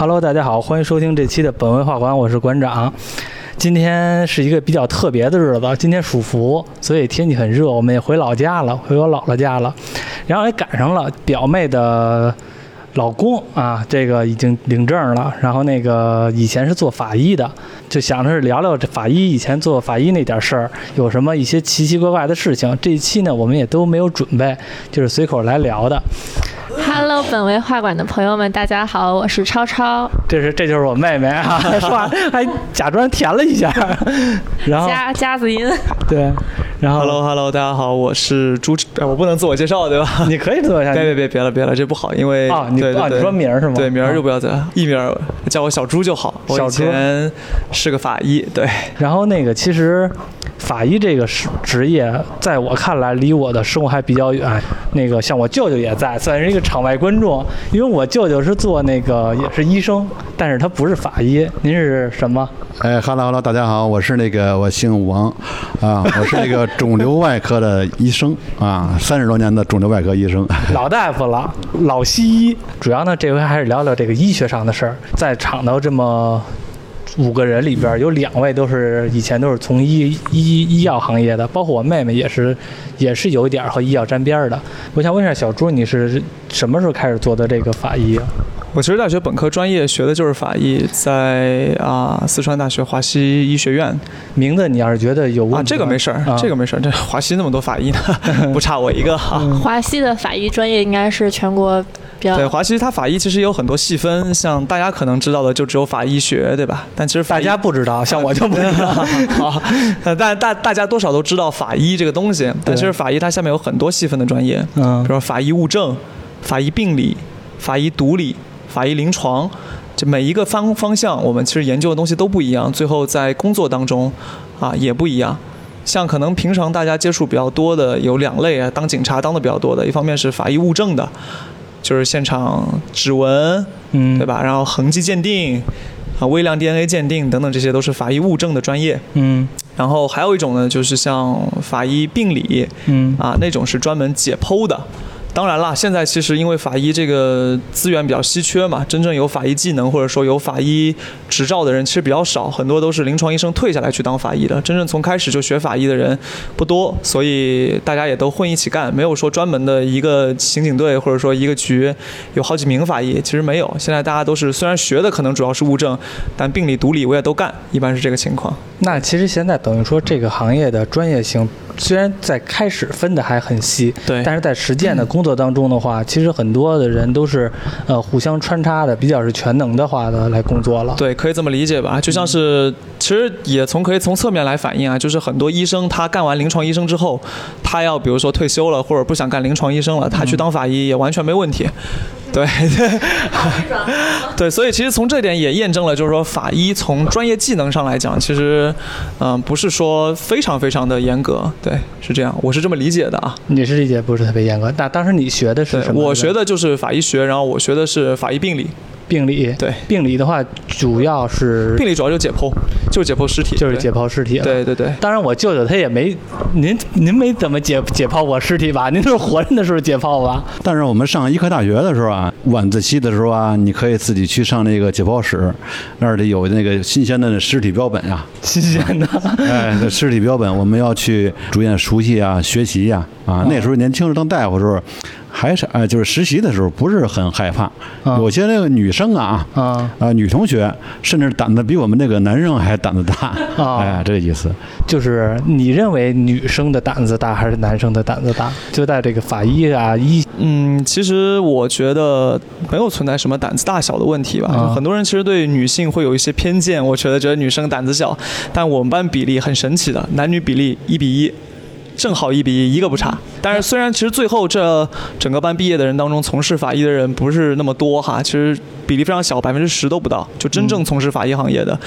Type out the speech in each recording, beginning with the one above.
Hello，大家好，欢迎收听这期的本文化馆，我是馆长。今天是一个比较特别的日子，今天属伏，所以天气很热，我们也回老家了，回我姥姥家了。然后也赶上了表妹的老公啊，这个已经领证了。然后那个以前是做法医的，就想着是聊聊这法医以前做法医那点事儿，有什么一些奇奇怪怪的事情。这一期呢，我们也都没有准备，就是随口来聊的。Hello，本为画馆的朋友们，大家好，我是超超，这是这就是我妹妹啊，说话还假装甜了一下，然后加加子音。对，然后。Hello Hello，大家好，我是朱，哎我不能自我介绍对吧？你可以做一下，别别别别了别了，这不好，因为啊你对对对哦你说名是吗？对，名儿就哦不要再艺名，叫我小朱就好。我以小朱前是个法医，对，然后那个其实法医这个职职业，在我看来离我的生活还比较远。那个像我舅舅也在，算是一个场外观众，因为我舅舅是做那个也是医生，但是他不是法医。您是什么？哎哈喽哈喽，大家好，我是那个我姓王，啊，我是那个肿瘤外科的医生啊，三十多年的肿瘤外科医生。老大夫了，老西医。主要呢，这回还是聊聊这个医学上的事儿。在场的这么五个人里边，有两位都是以前都是从医医医药行业的，包括我妹妹也是，也是有一点和医药沾边儿的。我想问一下小朱，你是什么时候开始做的这个法医啊？我其实大学本科专业学的就是法医，在啊四川大学华西医学院名字你要是觉得有问题啊，这个没事儿啊，这个没事儿，这华西那么多法医呢，不差我一个哈。华西的法医专业应该是全国对，华西它法医其实也有很多细分，像大家可能知道的就只有法医学，对吧？但其实法医大家不知道，像我就不知道。好，呃但大大家多少都知道法医这个东西，但其实法医它下面有很多细分的专业，嗯比如说法医物证、法医病理、法医毒理、法医临床，这每一个方方向，我们其实研究的东西都不一样，最后在工作当中啊也不一样。像可能平常大家接触比较多的有两类啊，当警察当的比较多的，一方面是法医物证的，就是现场指纹，嗯，对？吧？然后痕迹鉴定，啊，微量 DNA 鉴定等等，这些都是法医物证的专业。嗯然后还有一种呢，就是像法医病理嗯啊，那种是专门解剖的。当然啦，现在其实因为法医这个资源比较稀缺嘛，真正有法医技能或者说有法医执照的人其实比较少，很多都是临床医生退下来去当法医的。真正从开始就学法医的人不多，所以大家也都混一起干，没有说专门的一个刑警队或者说一个局有好几名法医，其实没有。现在大家都是虽然学的可能主要是物证，但病理、毒理我也都干，一般是这个情况。那其实现在等于说这个行业的专业性，虽然在开始分的还很细，对但是在实践的工作当中的话，其实很多的人都是呃互相穿插的，比较是全能的话的来工作了。对，可以这么理解吧？就像是，其实也从可以从侧面来反映啊，就是很多医生他干完临床医生之后，他要比如说退休了，或者不想干临床医生了，他去当法医也完全没问题。对 对 对，所以其实从这点也验证了，就是说法医从专业技能上来讲，其实嗯、不是说非常非常的严格。对，是这样，我是这么理解的啊。你是理解不是特别严格。那当时你学的是什，么？我学的就是法医学，然后我学的是法医病理。病理。对，病理的话，主要是病理主要就解剖，就是解剖尸体，就是解剖尸体。对对对。当然，我舅舅他也没，您您没怎么解解剖过尸体吧？您都是活着的时候解剖吧？但是我们上医科大学的时候啊，晚自习的时候啊，你可以自己去上那个解剖室，那里有那个新鲜的尸体标本呀、新鲜的。哎，那尸体标本我们要去逐渐熟悉啊，学习呀、啊。那时候年轻时当大夫的时候，还是呃，就是实习的时候不是很害怕。啊有些那个女生啊，啊啊，女同学甚至胆子比我们那个男生还胆子大。啊 哎，这个意思。就是你认为女生的胆子大还是男生的胆子大？就在这个法医啊医嗯，其实我觉得没有存在什么胆子大小的问题吧。啊很多人其实对女性会有一些偏见，我觉得觉得女生胆子小，但我们班比例很神奇的，男女比例一比一。正好一比一，一个不差。但是虽然其实最后这整个班毕业的人当中，从事法医的人不是那么多哈，其实比例非常小，百分之十都不到，就真正从事法医行业的。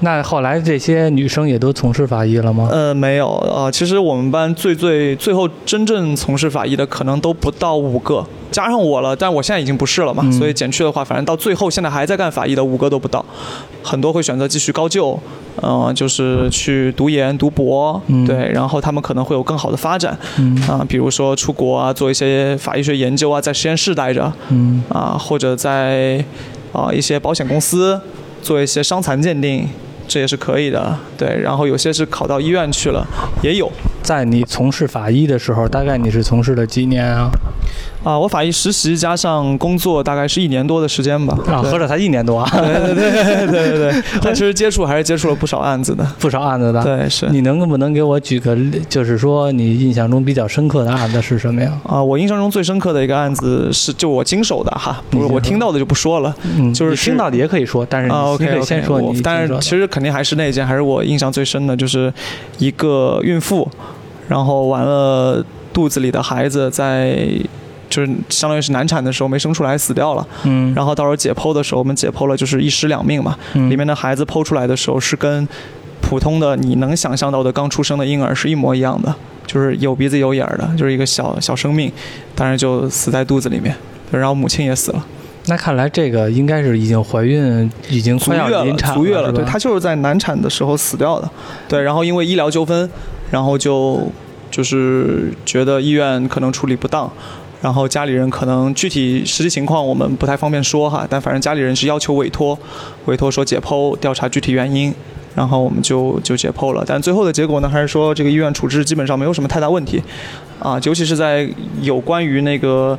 那后来这些女生也都从事法医了吗？呃，没有啊、呃其实我们班最最最后真正从事法医的可能都不到五个，加上我了，但我现在已经不是了嘛，嗯所以减去的话，反正到最后现在还在干法医的五个都不到，很多会选择继续高就，嗯、就是去读研读博，嗯对，然后他们可能会有更好的发展，嗯啊、比如说出国啊，做一些法医学研究啊，在实验室待着，嗯啊，或者在啊、一些保险公司做一些伤残鉴定，这也是可以的。对，然后有些是考到医院去了，也有。在你从事法医的时候，大概你是从事了几年啊？啊，我法医实习加上工作大概是一年多的时间吧。啊，合着才一年多啊，对对对对对对，但其实接触还是接触了不少案子的。不少案子的。对，是。你能不能给我举个例，就是说你印象中比较深刻的案子是什么呀？啊，我印象中最深刻的一个案子是就我经手的哈，我听到的就不说了。嗯，就是听到的也可以说，但是你啊你，OK 可以 OK，先说你但是其实肯定还是那一件，还是我印象最深的，就是一个孕妇，然后完了肚子里的孩子在。就是相当于是难产的时候没生出来死掉了，嗯，然后到时候解剖的时候，我们解剖了就是一尸两命嘛。嗯。里面的孩子剖出来的时候是跟普通的你能想象到的刚出生的婴儿是一模一样的，就是有鼻子有眼儿的，就是一个小小生命，但是就死在肚子里面，然后母亲也死了，那看来这个应该是已经怀孕，已经快要临，产足月了，对，她就是在难产的时候死掉的，对，然后因为医疗纠纷，然后就就是觉得医院可能处理不当。然后家里人可能具体实际情况我们不太方便说哈，但反正家里人是要求委托，委托说解剖调查具体原因，然后我们就就解剖了。但最后的结果呢，还是说这个医院处置基本上没有什么太大问题，啊，尤其是在有关于那个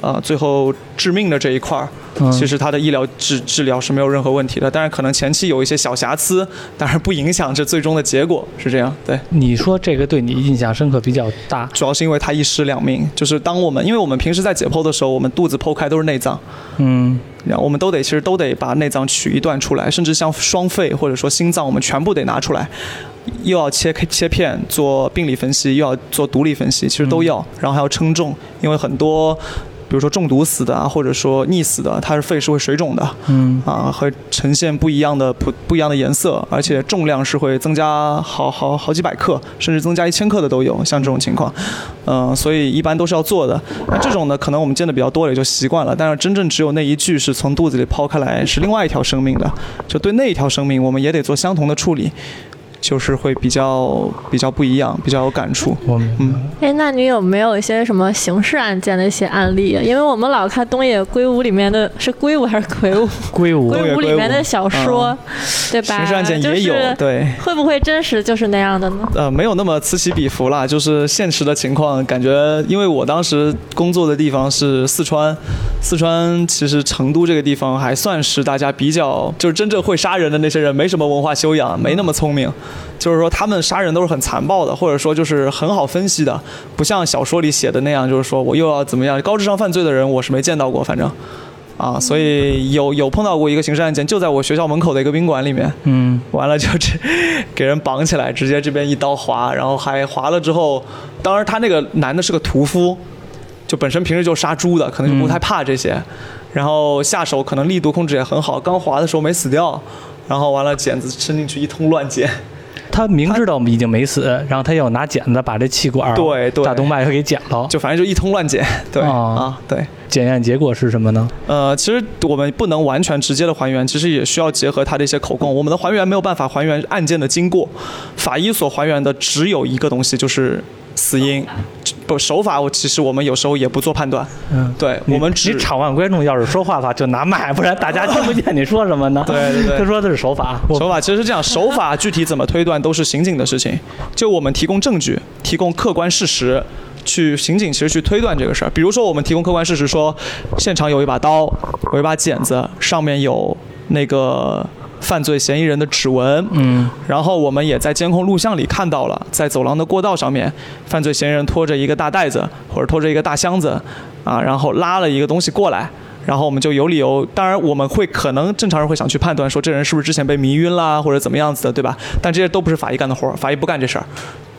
呃最后致命的这一块儿，嗯。其实它的医疗治治疗是没有任何问题的，但是可能前期有一些小瑕疵，但是不影响这最终的结果，是这样。对，你说这个对你印象深刻比较大，主要是因为它一尸两命，就是当我们因为我们平时在解剖的时候，我们肚子剖开都是内脏，嗯。然后我们都得其实都得把内脏取一段出来，甚至像双肺或者说心脏，我们全部得拿出来，又要切切片做病理分析，又要做毒理分析，其实都要，然后还要称重，因为很多。比如说中毒死的啊，或者说溺死的，它是肺是会水肿的，嗯啊，会呈现不一样的不不一样的颜色，而且重量是会增加好好好几百克，甚至增加一千克的都有，像这种情况，嗯、所以一般都是要做的。那这种呢，可能我们见的比较多了，也就习惯了。但是真正只有那一具是从肚子里抛开来，是另外一条生命的，就对那一条生命，我们也得做相同的处理，就是会比较比较不一样，比较有感触。我明白。嗯，哎，那你有没有一些什么刑事案件的一些案例啊？因为我们老看东野圭吾里面的是圭吾还是魁梧？圭吾 圭吾里面的小说，对吧？刑事案件也有，对。会不会真实就是那样的呢？呃，没有那么此起彼伏啦，就是现实的情况，感觉因为我当时工作的地方是四川，四川其实成都这个地方还算是大家比较，就是真正会杀人的那些人没什么文化修养，没那么聪明，就是说他们杀人都是很残暴的，或者说就是很好分析的，不像小说里写的那样，就是说我又要怎么样，高智商犯罪的人我是没见到过，反正。啊，所以有有碰到过一个刑事案件，就在我学校门口的一个宾馆里面，嗯。完了就这给人绑起来，直接这边一刀划，然后还划了之后，当然他那个男的是个屠夫，就本身平时就杀猪的，可能就不太怕这些，然后下手可能力度控制也很好，刚划的时候没死掉，然后完了剪子伸进去一通乱剪，他明知道已经没死，然后他要拿剪子把这气管对对大动脉给剪了。就反正就一通乱剪，对、哦啊对。检验结果是什么呢？呃，其实我们不能完全直接的还原，其实也需要结合他的一些口供。我们的还原没有办法还原案件的经过，法医所还原的只有一个东西，就是死因。不，手法我其实我们有时候也不做判断，嗯，对我们只 场外观众要是说话的话，就拿麦，不然大家听不见你说什么呢？对对对他说的是手法，手法其实是这样，手法具体怎么推断都是刑警的事情，就我们提供证据，提供客观事实。去刑警其实去推断这个事儿，比如说我们提供客观事实说，现场有一把刀，有一把剪子，上面有那个犯罪嫌疑人的指纹，嗯然后我们也在监控录像里看到了，在走廊的过道上面，犯罪嫌疑人拖着一个大袋子或者拖着一个大箱子，啊，然后拉了一个东西过来。然后我们就有理由，当然我们会可能正常人会想去判断说这人是不是之前被迷晕啦，或者怎么样子的，对吧？但这些都不是法医干的活儿，法医不干这事儿。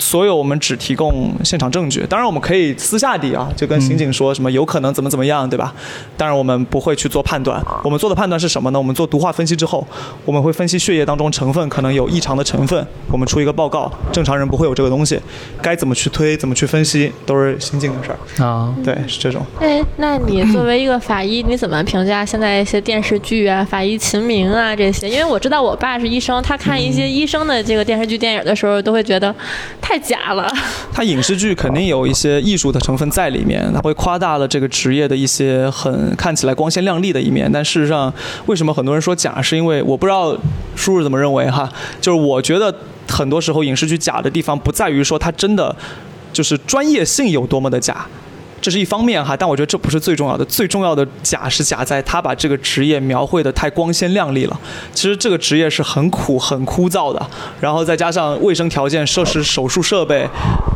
所有我们只提供现场证据，当然我们可以私下底啊，就跟刑警说什么有可能怎么怎么样，对吧？当然我们不会去做判断，我们做的判断是什么呢？我们做毒化分析之后，我们会分析血液当中成分可能有异常的成分，我们出一个报告，正常人不会有这个东西，该怎么去推，怎么去分析，都是刑警的事儿。啊，对，是这种。哎，那你作为一个法医，你怎么评价现在一些电视剧啊、法医秦明啊这些？因为我知道我爸是医生，他看一些医生的这个电视剧、电影的时候，都会觉得太太假了。它影视剧肯定有一些艺术的成分在里面，它会夸大了这个职业的一些很看起来光鲜亮丽的一面。但事实上，为什么很多人说假？是因为我不知道叔叔怎么认为哈，就是我觉得很多时候影视剧假的地方不在于说它真的就是专业性有多么的假。这是一方面哈，但我觉得这不是最重要的，最重要的假是假在他把这个职业描绘的太光鲜亮丽了。其实这个职业是很苦、很枯燥的，然后再加上卫生条件、设施、手术设备，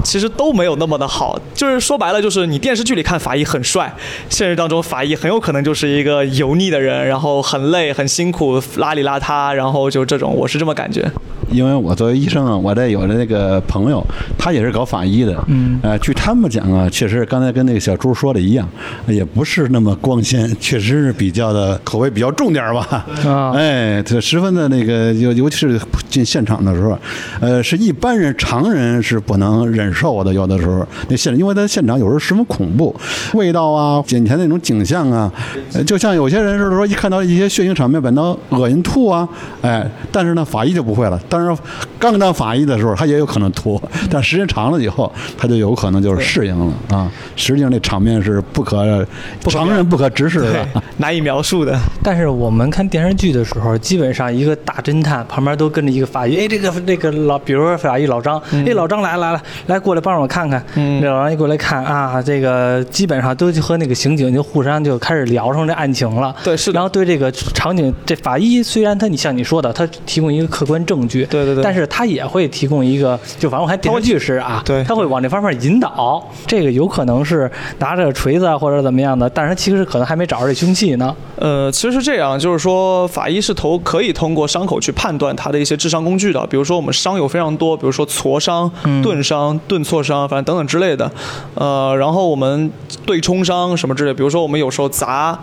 其实都没有那么的好。就是说白了，就是你电视剧里看法医很帅，现实当中法医很有可能就是一个油腻的人，然后很累、很辛苦、邋里邋遢，然后就这种，我是这么感觉。因为我作为医生啊，我这有的那个朋友，他也是搞法医的，嗯，呃，据他们讲啊，确实刚才跟那个小朱说的一样，也不是那么光鲜，确实是比较的口味比较重点吧，啊哎，这十分的那个，尤尤其是进现场的时候，呃，是一般人常人是不能忍受的，有的时候那现，因为他现场有时候十分恐怖，味道啊，眼前那种景象啊，呃就像有些人是说一看到一些血腥场面本能恶心吐啊，哎，但是呢，法医就不会了。当然，刚当法医的时候，他也有可能吐，但时间长了以后，他就有可能就是适应了啊。实际上，那场面是不可常人不可直视的。难以描述的。但是我们看电视剧的时候，基本上一个大侦探旁边都跟着一个法医。哎，这个这个老，比如说法医老张，哎，老张来了来了来过来帮我看看。嗯老张一过来看啊，这个基本上都和那个刑警就互相就开始聊上这案情了。对是的然后对这个场景，这法医虽然他你像你说的，他提供一个客观证据，对对对但是他也会提供一个，就反正我还电视剧是啊，对他会往这方面引导。这个有可能是拿着锤子啊或者怎么样的，但是他其实可能还没找着这凶器呢。呃，其实是这样，就是说法医是头可以通过伤口去判断他的一些致伤工具的，比如说我们伤有非常多，比如说挫伤、钝伤、钝挫伤，反正等等之类的。呃，然后我们对冲伤什么之类，比如说我们有时候砸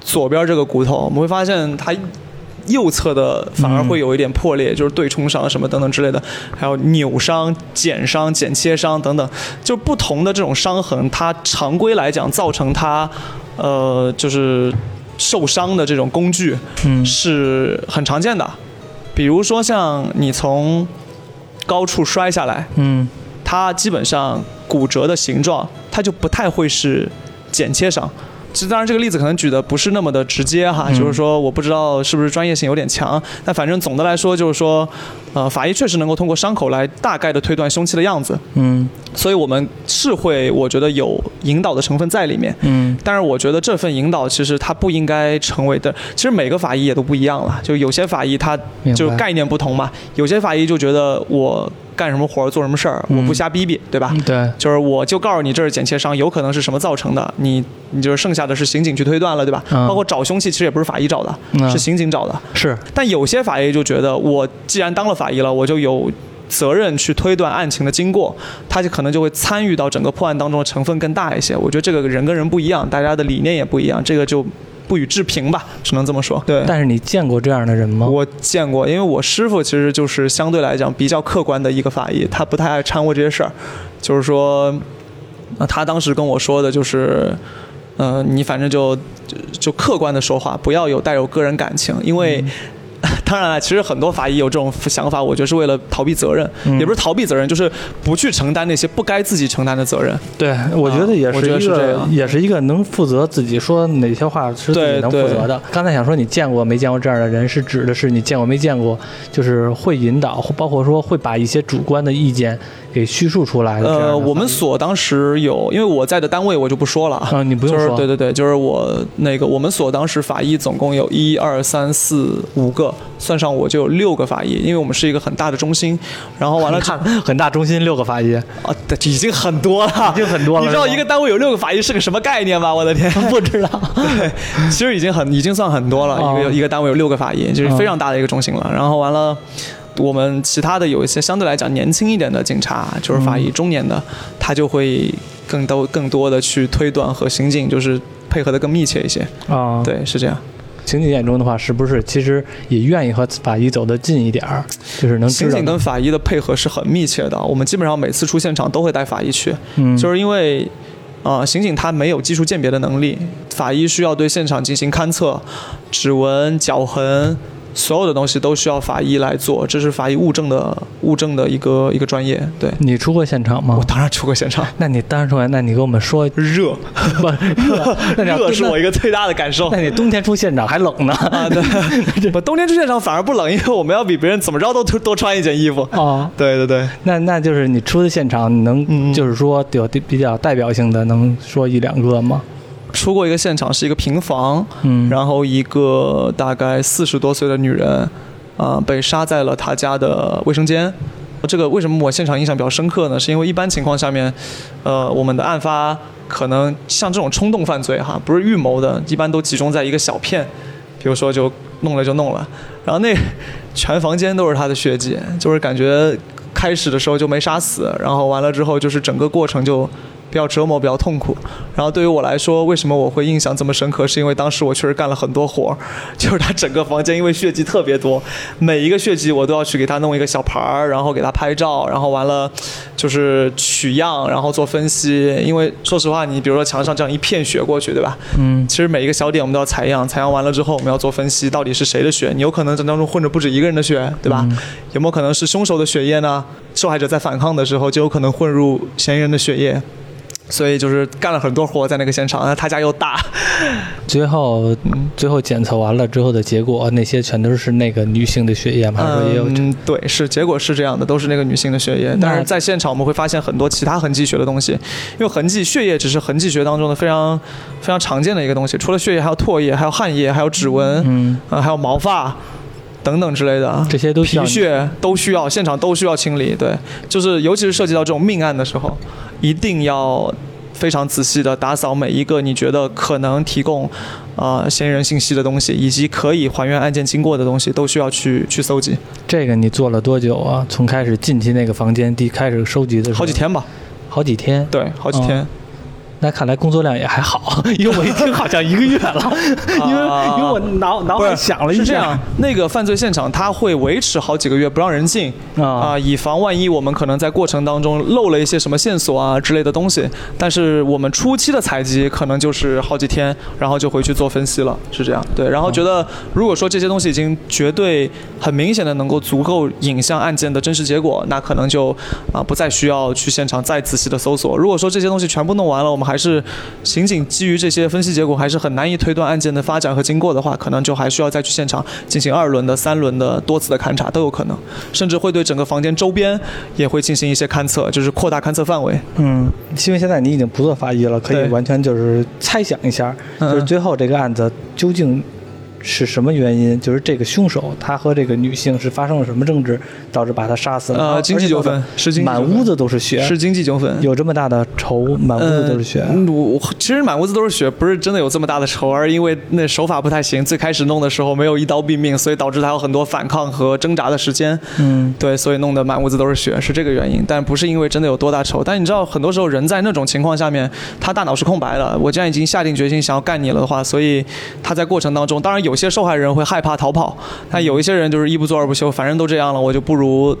左边这个骨头，我们会发现它。右侧的反而会有一点破裂，就是对冲伤什么等等之类的，还有扭伤、剪伤、剪切伤等等，就不同的这种伤痕，它常规来讲造成它，呃，就是受伤的这种工具，嗯是很常见的。比如说像你从高处摔下来，嗯它基本上骨折的形状，它就不太会是剪切伤。其实当然这个例子可能举的不是那么的直接哈，就是说我不知道是不是专业性有点强，但反正总的来说就是说，呃，法医确实能够通过伤口来大概的推断凶器的样子，嗯所以我们是会我觉得有引导的成分在里面。嗯但是我觉得这份引导其实它不应该成为的，其实每个法医也都不一样了，就有些法医他就概念不同嘛，有些法医就觉得我干什么活儿做什么事儿，我不瞎逼逼，对吧？嗯对，就是我就告诉你这是剪切伤，有可能是什么造成的，你你就是剩下的是刑警去推断了，对吧？嗯包括找凶器其实也不是法医找的，嗯是刑警找的。是但有些法医就觉得，我既然当了法医了，我就有责任去推断案情的经过，他就可能就会参与到整个破案当中的成分更大一些。我觉得这个人跟人不一样，大家的理念也不一样，这个就不予置评吧，只能这么说。对。但是你见过这样的人吗？我见过，因为我师傅其实就是相对来讲比较客观的一个法医，他不太爱掺和这些事儿。就是说，呃他当时跟我说的就是，呃，你反正就就就客观的说话，不要有带有个人感情，因为。当然了，其实很多法医有这种想法，我觉得是为了逃避责任，嗯也不是逃避责任，就是不去承担那些不该自己承担的责任。对，我觉得也是一个，也是一个能负责自己说哪些话是自己能负责的。刚才想说你见过没见过这样的人，是指的是你见过没见过，就是会引导，包括说会把一些主观的意见给叙述出来的呃，我们所当时有，因为我在的单位我就不说了啊你不用就是说对对对，就是我那个我们所当时法医总共有一二三四五个，算上我就有六个法医，因为我们是一个很大的中心，然后完了看 很大中心六个法医，啊，对已经很多了，已经很多了你知道一个单位有六个法医是个什么概念吗？我的天！不知道。对，其实已经很已经算很多了，哦一个一个单位有六个法医，就是非常大的一个中心了。然后完了。我们其他的有一些相对来讲年轻一点的警察，就是法医中年的，他就会更多更多的去推断和刑警就是配合的更密切一些。啊，，对，是这样。刑警眼中的话，是不是其实也愿意和法医走得近一点儿，就是能刑警跟法医的配合是很密切的，我们基本上每次出现场都会带法医去，嗯，就是因为。啊、刑警他没有技术鉴别的能力，法医需要对现场进行勘测，指纹、脚痕所有的东西都需要法医来做，这是法医物证的物证的一个一个专业。对，你出过现场吗我？当然出过现场，那你当然出来，那你给我们说热，不热？热是我一个最大的感受那。你冬天出现场还冷呢？啊，对，不，冬天出现场反而不冷，因为我们要比别人怎么着都多多穿一件衣服。哦，对对对，那那就是你出的现场，你能嗯就是说有比较代表性的，能说一两个吗？出过一个现场是一个平房，嗯，然后一个大概四十多岁的女人，啊、被杀在了她家的卫生间。这个为什么我现场印象比较深刻呢？是因为一般情况下面，呃，我们的案发可能像这种冲动犯罪哈，不是预谋的，一般都集中在一个小片，比如说就弄了就弄了，然后那全房间都是她的血迹，就是感觉开始的时候就没杀死，然后完了之后就是整个过程就比较折磨，比较痛苦。然后对于我来说，为什么我会印象这么深刻？是因为当时我确实干了很多活儿，就是他整个房间因为血迹特别多，每一个血迹我都要去给他弄一个小牌儿，然后给他拍照，然后完了就是取样，然后做分析。因为说实话，你比如说墙上这样一片血过去，对吧？嗯，其实每一个小点我们都要采样，采样完了之后我们要做分析，到底是谁的血？你有可能在当中混着不止一个人的血，对吧？有没有可能是凶手的血液呢？受害者在反抗的时候就有可能混入嫌疑人的血液。所以就是干了很多活在那个现场，那他家又大，最后最后检测完了之后的结果，那些全都是那个女性的血液吗？还是说也有？嗯，对，是结果是这样的，都是那个女性的血液。但是在现场我们会发现很多其他痕迹学的东西，因为痕迹血液只是痕迹学当中的非常非常常见的一个东西，除了血液还有唾液，还有汗液，还有指纹，嗯，啊，还有毛发等等之类的，这些都需要皮屑都需要，现场都需要清理。对，就是尤其是涉及到这种命案的时候，一定要非常仔细的打扫每一个你觉得可能提供啊嫌疑人信息的东西，以及可以还原案件经过的东西，都需要去去搜集。这个你做了多久啊？从开始进去那个房间，第开始收集的时候，好几，天吧，好几天。对，好几天。哦那看来工作量也还好，因为我一听好像一个月了，因为因为我脑脑海不是想了一下是这样，，那个犯罪现场它会维持好几个月不让人进啊、啊，以防万一我们可能在过程当中漏了一些什么线索啊之类的东西。但是我们初期的采集可能就是好几天，然后就回去做分析了，是这样。对，然后觉得如果说这些东西已经绝对很明显的能够足够影像案件的真实结果，那可能就啊不再需要去现场再仔细的搜索。如果说这些东西全部弄完了，我们还是仅仅基于这些分析结果，还是很难以推断案件的发展和经过的话，可能就还需要再去现场进行二轮的、三轮的多次的勘查都有可能，甚至会对整个房间周边也会进行一些勘测，就是扩大勘测范围。嗯，因为现在你已经不做法医了，可以完全就是猜想一下，嗯就是最后这个案子究竟是什么原因？就是这个凶手他和这个女性是发生了什么争执，导致把他杀死了？呃，经济纠纷是经济满屋子都是血，是经济纠纷。有这么大的仇，满屋子都是血。嗯我其实满屋子都是血，不是真的有这么大的仇，而因为那手法不太行，最开始弄的时候没有一刀毙命，所以导致他有很多反抗和挣扎的时间。嗯，对，所以弄得满屋子都是血，是这个原因，但不是因为真的有多大仇。但你知道，很多时候人在那种情况下面，他大脑是空白的。我既然已经下定决心想要干你了的话，所以他在过程当中，当然有些受害人会害怕逃跑，但有一些人就是一不做二不休，反正都这样了，我就不如。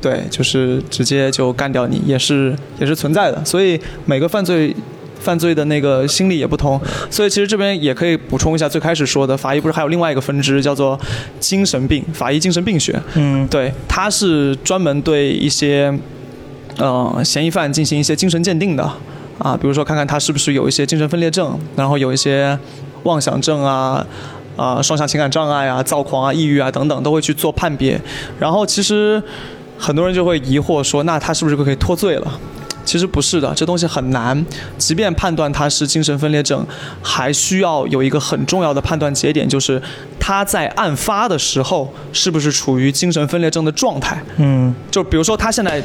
对，就是直接就干掉你，也是也是存在的。所以每个犯罪犯罪的那个心理也不同，所以其实这边也可以补充一下，最开始说的法医不是还有另外一个分支叫做精神病法医精神病学，嗯，对，它是专门对一些呃嫌疑犯进行一些精神鉴定的啊，比如说看看他是不是有一些精神分裂症，然后有一些妄想症啊。啊、双向情感障碍啊、躁狂啊、抑郁啊等等，都会去做判别。然后其实很多人就会疑惑说，那他是不是就可以脱罪了？其实不是的，这东西很难。即便判断他是精神分裂症，还需要有一个很重要的判断节点，就是他在案发的时候是不是处于精神分裂症的状态。嗯就比如说他现在。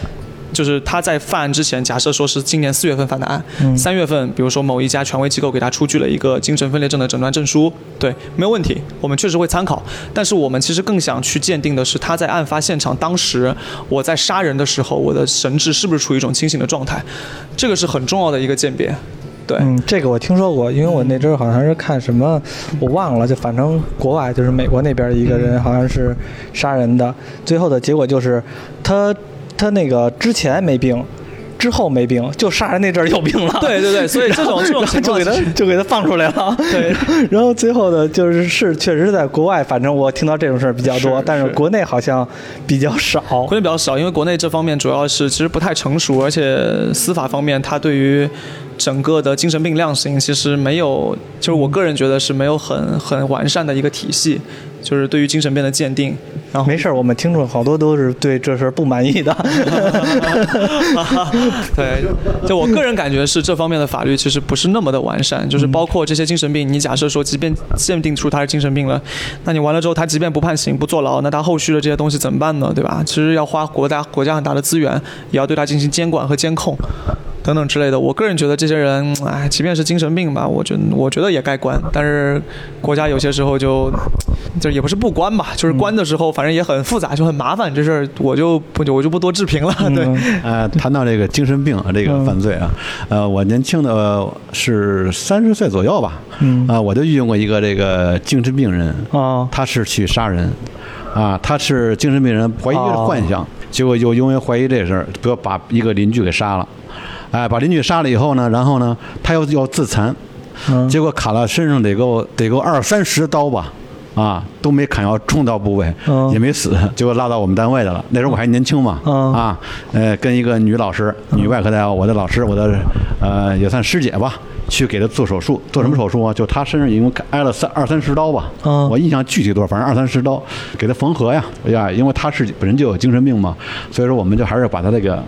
就是他在犯案之前，假设说是今年四月份犯的案，嗯三、月份，比如说某一家权威机构给他出具了一个精神分裂症的诊断证书，对，没有问题，我们确实会参考。但是我们其实更想去鉴定的是他在案发现场当时，我在杀人的时候，我的神智是不是处于一种清醒的状态，这个是很重要的一个鉴别。对，嗯，这个我听说过，因为我那阵儿好像是看什么，我忘了，就反正国外就是美国那边一个人好像是杀人的，最后的结果就是他他那个之前没病，之后没病，就杀人那阵儿有病了。对对对，所以这种这种情就给他就给他放出来了。对，然后最后的就是是确实在国外，反正我听到这种事儿比较多，是是但是国内好像比较少。国内比较少，因为国内这方面主要是其实不太成熟，而且司法方面它对于整个的精神病量刑其实没有，就是我个人觉得是没有很很完善的一个体系，就是对于精神病的鉴定。然后没事儿，我们听众好多都是对这事儿不满意的。对，就我个人感觉是这方面的法律其实不是那么的完善，就是包括这些精神病，你假设说，即便鉴定出他是精神病了，那你完了之后，他即便不判刑、不坐牢，那他后续的这些东西怎么办呢？对吧？其实要花国家国家很大的资源，也要对他进行监管和监控。等等之类的，我个人觉得这些人，哎，即便是精神病吧，我觉得我觉得也该关，但是国家有些时候就，就也不是不关吧，就是关的时候，反正也很复杂，就很麻烦，这事儿我就不我就不多置评了，对。嗯呃，谈到这个精神病啊，这个犯罪啊，呃，我年轻的呃是三十岁左右吧，嗯。啊，我就遇见过一个这个精神病人，啊他是去杀人，啊，他是精神病人，怀疑是幻想，结果又因为怀疑这事儿，不要把一个邻居给杀了，哎，把邻居杀了以后呢，然后呢，他又要自残，嗯。结果砍了身上得够得够二三十刀吧，啊，都没砍到重刀部位，嗯。也没死，结果拉到我们单位的了。那时候我还年轻嘛，嗯。啊，呃，跟一个女老师，女外科大夫，我的老师，我的呃也算师姐吧，去给她做手术，做什么手术啊？就她身上一共挨了三二三十刀吧，嗯。我印象具体多少，反正二三十刀，给她缝合呀，哎呀，因为她是本身就有精神病嘛，所以说我们就还是把她这个。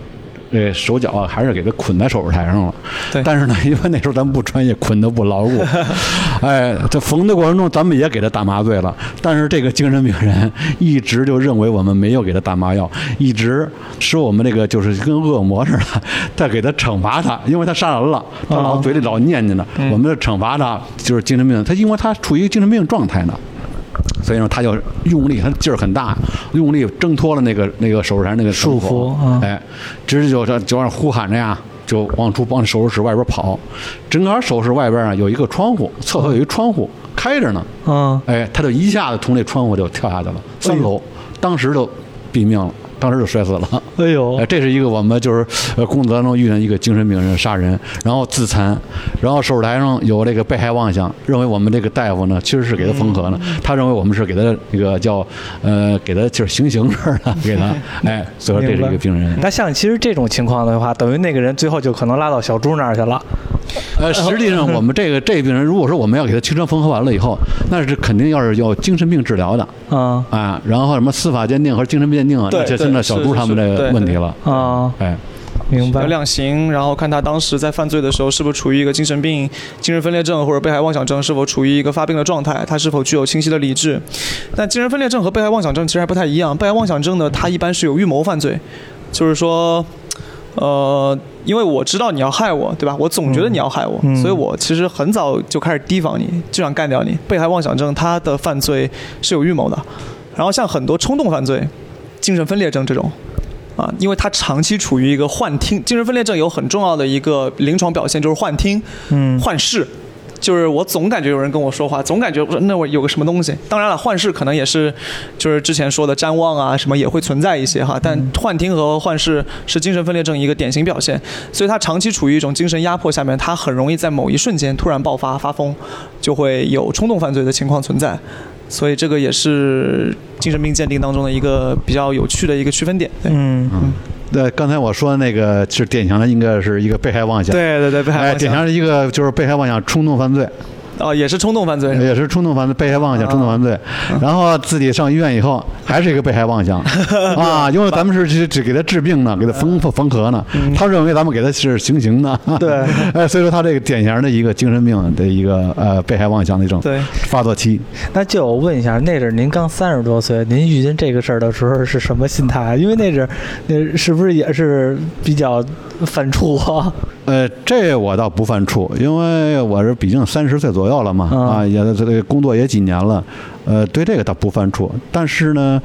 这手脚啊，还是给他捆在手术台上了。对但是呢，因为那时候咱们不专业，捆的不牢固。哎，这缝的过程中，咱们也给他打麻醉了。但是这个精神病人一直就认为我们没有给他打麻药，一直说我们这个就是跟恶魔似的，在给他惩罚他，因为他杀人了，他老嘴里老念念的，我们这惩罚他就是精神病。他因为他处于精神病状态呢。所以说他就用力，他劲儿很大，用力挣脱了那个那个手术台那个束缚嗯。哎，直接就就就让呼喊着呀，就往出往手术室外边跑。正好手术室外边啊有一个窗户，厕所有一窗户开着呢，嗯。哎，他就一下子从那窗户就跳下去了，三楼，当时就毙命了，当时就摔死了。哎呦哎，这是一个我们就是呃工作当中遇见一个精神病人杀人，然后自残，然后手术台上有这个被害妄想，认为我们这个大夫呢其实是给他缝合呢，他认为我们是给他那个叫呃给他就是行刑似的 给他，哎，所以说这是一个病人。那像其实这种情况的话，等于那个人最后就可能拉到小猪那儿去了。呃，实际上我们这个这个病人，如果说我们要给他清创缝合完了以后，那是肯定要是要精神病治疗的啊啊，然后什么司法鉴定和精神病鉴定啊，对那就真的小朱他们这个问题了。啊，哎，明白要。量刑，然后看他当时在犯罪的时候是不是处于一个精神病、精神分裂症或者被害妄想症是否处于一个发病的状态，他是否具有清晰的理智。但精神分裂症和被害妄想症其实还不太一样，被害妄想症呢，它一般是有预谋犯罪，就是说。呃，因为我知道你要害我，对吧？我总觉得你要害我，嗯所以我其实很早就开始提防你，就想干掉你。被害妄想症他的犯罪是有预谋的，然后像很多冲动犯罪、精神分裂症这种，啊，因为他长期处于一个幻听，精神分裂症有很重要的一个临床表现就是幻听、嗯幻视。就是我总感觉有人跟我说话，总感觉那我有个什么东西。当然了，幻视可能也是，就是之前说的瞻望啊什么也会存在一些哈。但幻听和幻视是精神分裂症一个典型表现，所以他长期处于一种精神压迫下面，他很容易在某一瞬间突然爆发发疯，就会有冲动犯罪的情况存在。所以这个也是精神病鉴定当中的一个比较有趣的一个区分点。对。嗯对，刚才我说的那个是典型的，应该是一个被害妄想。对对对，被害哎，妄想典型的一个就是被害妄想冲动犯罪，哦，也是冲动犯罪。也是冲动犯罪，被害妄想冲动犯罪。然后自己上医院以后，还是一个被害妄想 啊，因为咱们是 只只给他治病呢，给他缝缝合呢，他认为咱们给他是行刑呢。对哎，所以说他这个典型的一个精神病的一个呃被害妄想的一种发作期。那就我问一下，那阵儿您刚三十多岁，您遇见这个事儿的时候是什么心态？因为那阵儿，那是不是也是比较犯怵啊？呃，这我倒不犯怵，因为我是毕竟三十岁左右了嘛，嗯啊，也这个工作也几年了，呃，对这个倒不犯怵。但是呢，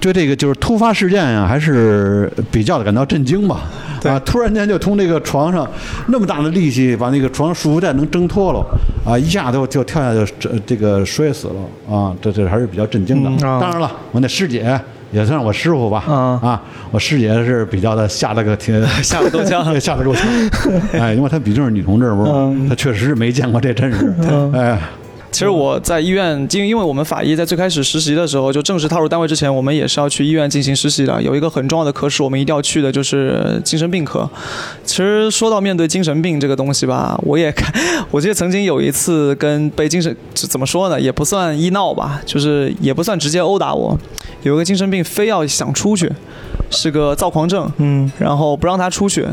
对这个就是突发事件呀、还是比较的感到震惊吧。啊，突然间就从这个床上那么大的力气把那个床束缚带能挣脱了，啊，一下就就跳下去这这个摔死了啊，这这还是比较震惊的。当然了，我那师姐也算我师傅吧。嗯啊，我师姐是比较的吓得个挺吓得够呛 吓得够呛。哎，因为她毕竟是女同志，不是嗯？她确实是没见过这阵势。嗯哎，其实我在医院，因为因为我们法医在最开始实习的时候，就正式踏入单位之前，我们也是要去医院进行实习的。有一个很重要的科室，我们一定要去的就是精神病科。其实说到面对精神病这个东西吧，我也看，我记得曾经有一次跟被精神怎么说呢，也不算医闹吧，就是也不算直接殴打我。有一个精神病非要想出去，是个躁狂症，嗯然后不让他出去，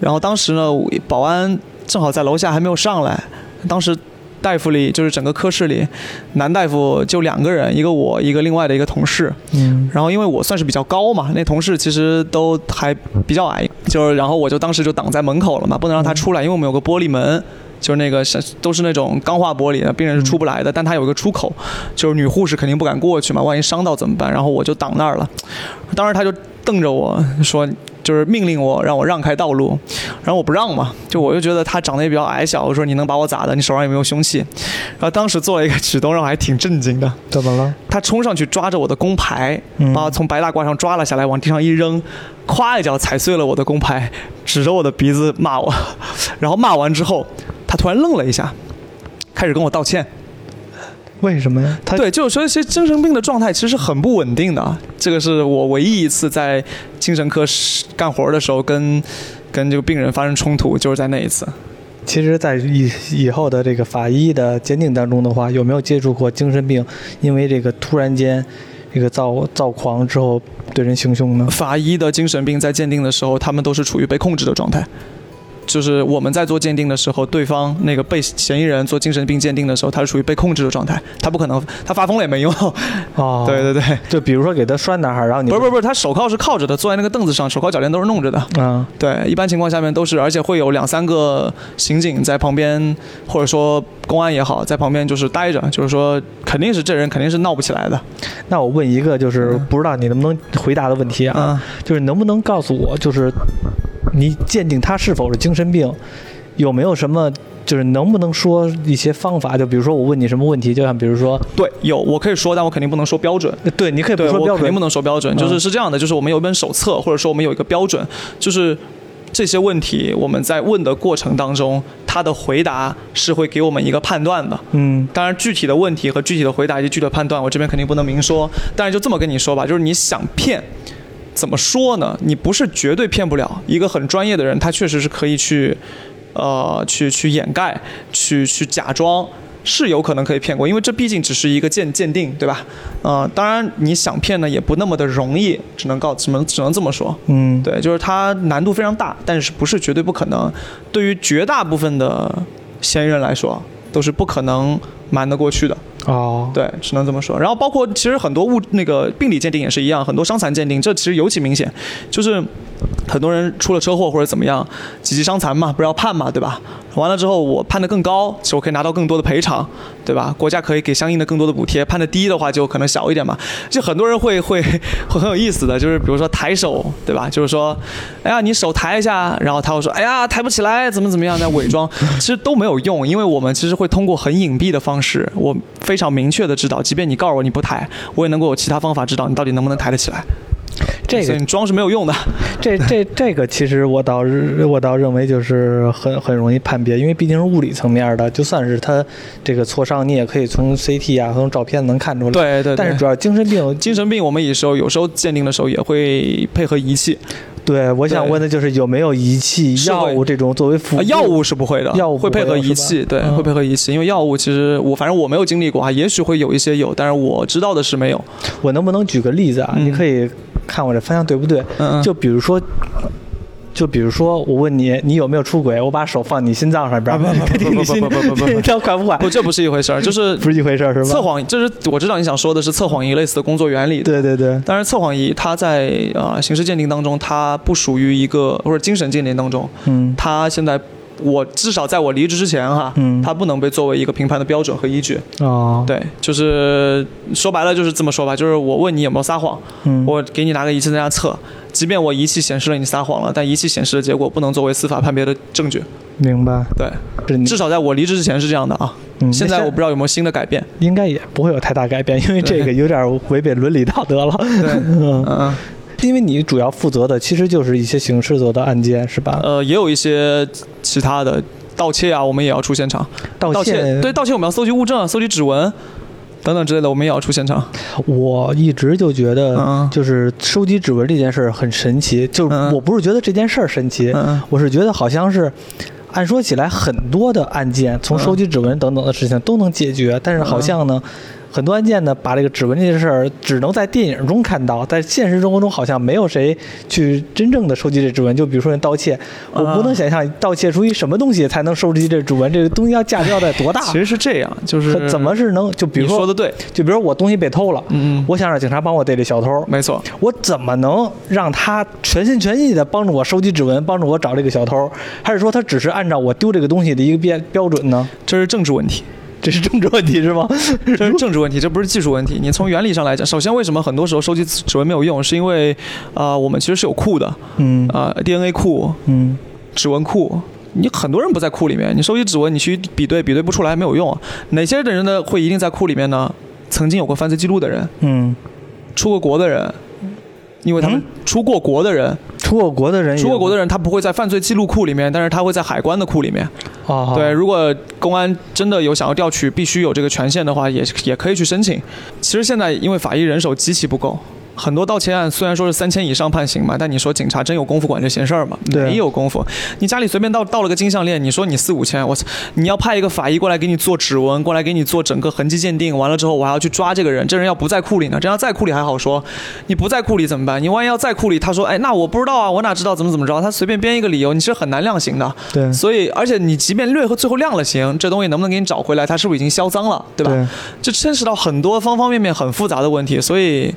然后当时呢，保安正好在楼下还没有上来，当时大夫里就是整个科室里，男大夫就两个人，一个我，一个另外的一个同事，嗯然后因为我算是比较高嘛，那同事其实都还比较矮，就是然后我就当时就挡在门口了嘛，不能让他出来，因为我们有个玻璃门。就是那个是都是那种钢化玻璃的，病人是出不来的，但他有一个出口，就是女护士肯定不敢过去嘛，万一伤到怎么办？然后我就挡那儿了，当时他就瞪着我说，就是命令我让我让开道路，然后我不让嘛，就我就觉得他长得也比较矮小，我说你能把我咋的？你手上有没有凶器？然后当时做了一个举动让我还挺震惊的，怎么了？他冲上去抓着我的工牌，嗯把我从白大褂上抓了下来，往地上一扔，咵一脚踩碎了我的工牌，指着我的鼻子骂我，然后骂完之后，他突然愣了一下，开始跟我道歉。为什么呀？他对，就是说，其实精神病的状态其实是很不稳定的。这个是我唯一一次在精神科室干活的时候跟跟这个病人发生冲突，就是在那一次。其实，在以以后的这个法医的鉴定当中的话，有没有接触过精神病因为这个突然间这个躁躁狂之后对人行凶呢？法医的精神病在鉴定的时候，他们都是处于被控制的状态。就是我们在做鉴定的时候，对方那个被嫌疑人做精神病鉴定的时候，他是处于被控制的状态，他不可能，他发疯了也没用。哦，对对对，就比如说给他拴哪儿，然后你不是不是不是，他手铐是铐着的，坐在那个凳子上，手铐脚链都是弄着的。嗯对，一般情况下面都是，而且会有两三个刑警在旁边，或者说公安也好，在旁边就是待着，就是说肯定是这人肯定是闹不起来的。那我问一个，就是不知道你能不能回答的问题啊，嗯，就是能不能告诉我，就是你鉴定他是否是精神病，有没有什么，就是能不能说一些方法？就比如说我问你什么问题，就像比如说，对，有我可以说，但我肯定不能说标准。对，你可以不，说标准我肯定不，能说标准，嗯就是是这样的，就是我们有一本手册，或者说我们有一个标准，就是这些问题我们在问的过程当中，他的回答是会给我们一个判断的。嗯当然，具体的问题和具体的回答以及具体的判断，我这边肯定不能明说。但是就这么跟你说吧，就是你想骗，怎么说呢？你不是绝对骗不了。一个很专业的人，他确实是可以去，呃，去去掩盖，去去假装。是有可能可以骗过，因为这毕竟只是一个鉴鉴定，对吧？呃，当然你想骗呢，也不那么的容易，只能告只能只能这么说。嗯，对，就是它难度非常大，但是不是绝对不可能。对于绝大部分的嫌疑人来说，都是不可能瞒得过去的。哦，对，只能这么说。然后包括其实很多物那个病理鉴定也是一样，很多伤残鉴定，这其实尤其明显，就是很多人出了车祸或者怎么样，几级伤残嘛，不是要判嘛，对吧？完了之后我判的更高，其实我可以拿到更多的赔偿，对吧？国家可以给相应的更多的补贴。判的低的话就可能小一点嘛。就很多人会会 会很有意思的，就是比如说抬手，对吧？就是说，哎呀，你手抬一下，然后他会说，哎呀，抬不起来，怎么怎么样，在伪装，其实都没有用，因为我们其实会通过很隐蔽的方式，我非常明确的知道，即便你告诉我你不抬，我也能够有其他方法知道你到底能不能抬得起来。这个你装是没有用的。这这这个其实我倒是我倒认为就是很很容易判别，因为毕竟是物理层面的，就算是他这个挫伤，你也可以从 CT 啊，从照片能看出来。，对对对。但是主要精神病，精神病，我们有时候有时候鉴定的时候也会配合仪器，对我想问的就是有没有仪器、药物这种作为辅药物是不会的，药物会配合仪器，对，嗯会配合仪器，因为药物其实我反正我没有经历过啊，也许会有一些有，但是我知道的是没有。我能不能举个例子啊？嗯你可以看我这方向对不对？嗯嗯，就比如说，就比如说，我问你，你有没有出轨？我把手放你心脏上边，啊不不不 不不不不不快不快？不，这不是一回事儿，就是 不是一回事儿，是吧？测谎，就是我知道你想说的是测谎仪类似的工作原理。对对对，当然，测谎仪它在呃刑事鉴定当中，它不属于一个或者精神鉴定当中，嗯它现在我至少在我离职之前哈，嗯它不能被作为一个评判的标准和依据。哦，对，就是说白了就是这么说吧，就是我问你有没有撒谎，嗯，我给你拿个仪器在那测，即便我仪器显示了你撒谎了，但仪器显示的结果不能作为司法判别的证据。明白，对，至少在我离职之前是这样的啊。嗯现在我不知道有没有新的改变。应该也不会有太大改变，因为这个有点违背伦理道德了。对，嗯，嗯因为你主要负责的其实就是一些刑事责的案件，是吧？呃，也有一些其他的盗窃啊，我们也要出现场。盗盗窃对盗窃，我们要搜集物证、搜集指纹等等之类的，我们也要出现场。我一直就觉得嗯，就是收集指纹这件事儿很神奇。就我不是觉得这件事儿神奇，嗯我是觉得好像是。按说起来，很多的案件，从嗯收集指纹等等的事情都能解决，但是好像呢，很多案件呢，把这个指纹这件事儿只能在电影中看到，在现实生活中好像没有谁去真正的收集这指纹。就比如说那盗窃，我不能想象盗窃出一什么东西才能收集这指纹，这个东西要价值要在多大？其实是这样，就是它怎么是能？就比如说你说的对，就比如说我东西被偷了，嗯嗯，我想让警察帮我逮这小偷，没错，我怎么能让他全心全意的帮助我收集指纹，帮助我找这个小偷？还是说他只是按照我丢这个东西的一个标标准呢？这是政治问题。这是政治问题是吗？这是政治问题，这不是技术问题。你从原理上来讲，首先为什么很多时候收集指纹没有用，是因为啊、呃我们其实是有库的，嗯啊、DNA 库、嗯指纹库。你很多人不在库里面，你收集指纹，你去比对，比对不出来没有用啊。哪些的人呢会一定在库里面呢？曾经有过犯罪记录的人，嗯，出过国的人，因为他们嗯出过国的人，出过国的人，出过国的人他不会在犯罪记录库里面，但是他会在海关的库里面。哦，对，如果公安真的有想要调取，必须有这个权限的话，也也可以去申请。其实现在因为法医人手极其不够。很多盗窃案虽然说是三千以上判刑嘛，但你说警察真有功夫管这闲事儿吗？对没有功夫。你家里随便盗盗了个金项链，你说你四五千，我操！你要派一个法医过来给你做指纹，过来给你做整个痕迹鉴定，完了之后我还要去抓这个人，这人要不在库里呢，这要在库里还好说，你不在库里怎么办？你万一要在库里，他说，哎，那我不知道啊，我哪知道怎么怎么着？他随便编一个理由，你是很难量刑的。对所以，而且你即便略和最后量了刑，这东西能不能给你找回来？他是不是已经销赃了，对吧？对这牵扯到很多方方面面很复杂的问题，所以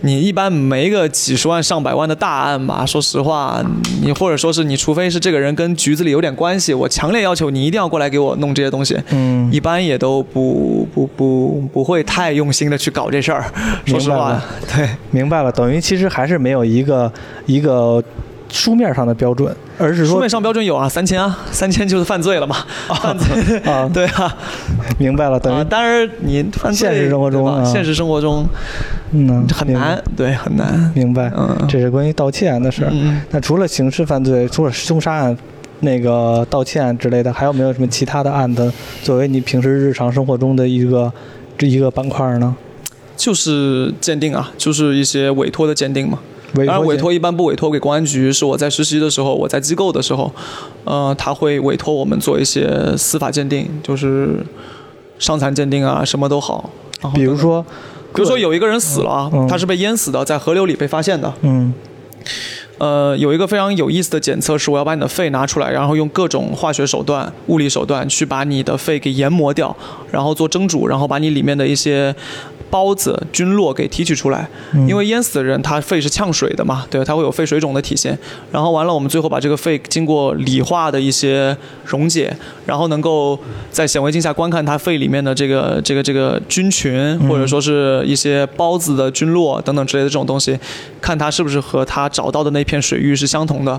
你一般没个几十万上百万的大案吧，说实话，你或者说是你，除非是这个人跟局子里有点关系，我强烈要求你一定要过来给我弄这些东西。嗯。一般也都不不不不会太用心的去搞这事儿，说实话。对。明白了，等于其实还是没有一个一个书面上的标准，而是说书面上标准有啊，三千啊，三千就是犯罪了嘛，犯罪啊。对啊，明白了，等啊，于当然你犯罪现实生活中啊。现实生活中嗯很难，对，很难。明白，嗯这是关于盗窃案的事儿。嗯，那除了刑事犯罪，除了凶杀案、那个盗窃案之类的，还有没有什么其他的案子作为你平时日常生活中的一个这一个板块呢？就是鉴定啊，就是一些委托的鉴定嘛。委托当然，委托一般不委托给公安局，是我在实习的时候，我在机构的时候，呃，他会委托我们做一些司法鉴定，就是伤残鉴定啊，什么都好。比如说，比如说有一个人死了啊，嗯。他是被淹死的，在河流里被发现的。嗯。呃，有一个非常有意思的检测是，我要把你的肺拿出来，然后用各种化学手段、物理手段去把你的肺给研磨掉，然后做蒸煮，然后把你里面的一些孢子、菌落给提取出来。嗯因为淹死的人他肺是呛水的嘛，对，他会有肺水肿的体现。然后完了，我们最后把这个肺经过理化的一些溶解，然后能够在显微镜下观看它肺里面的这个这个这个菌群，或者说是一些孢子的菌落等等之类的这种东西，看它是不是和它找到的那片水域是相同的。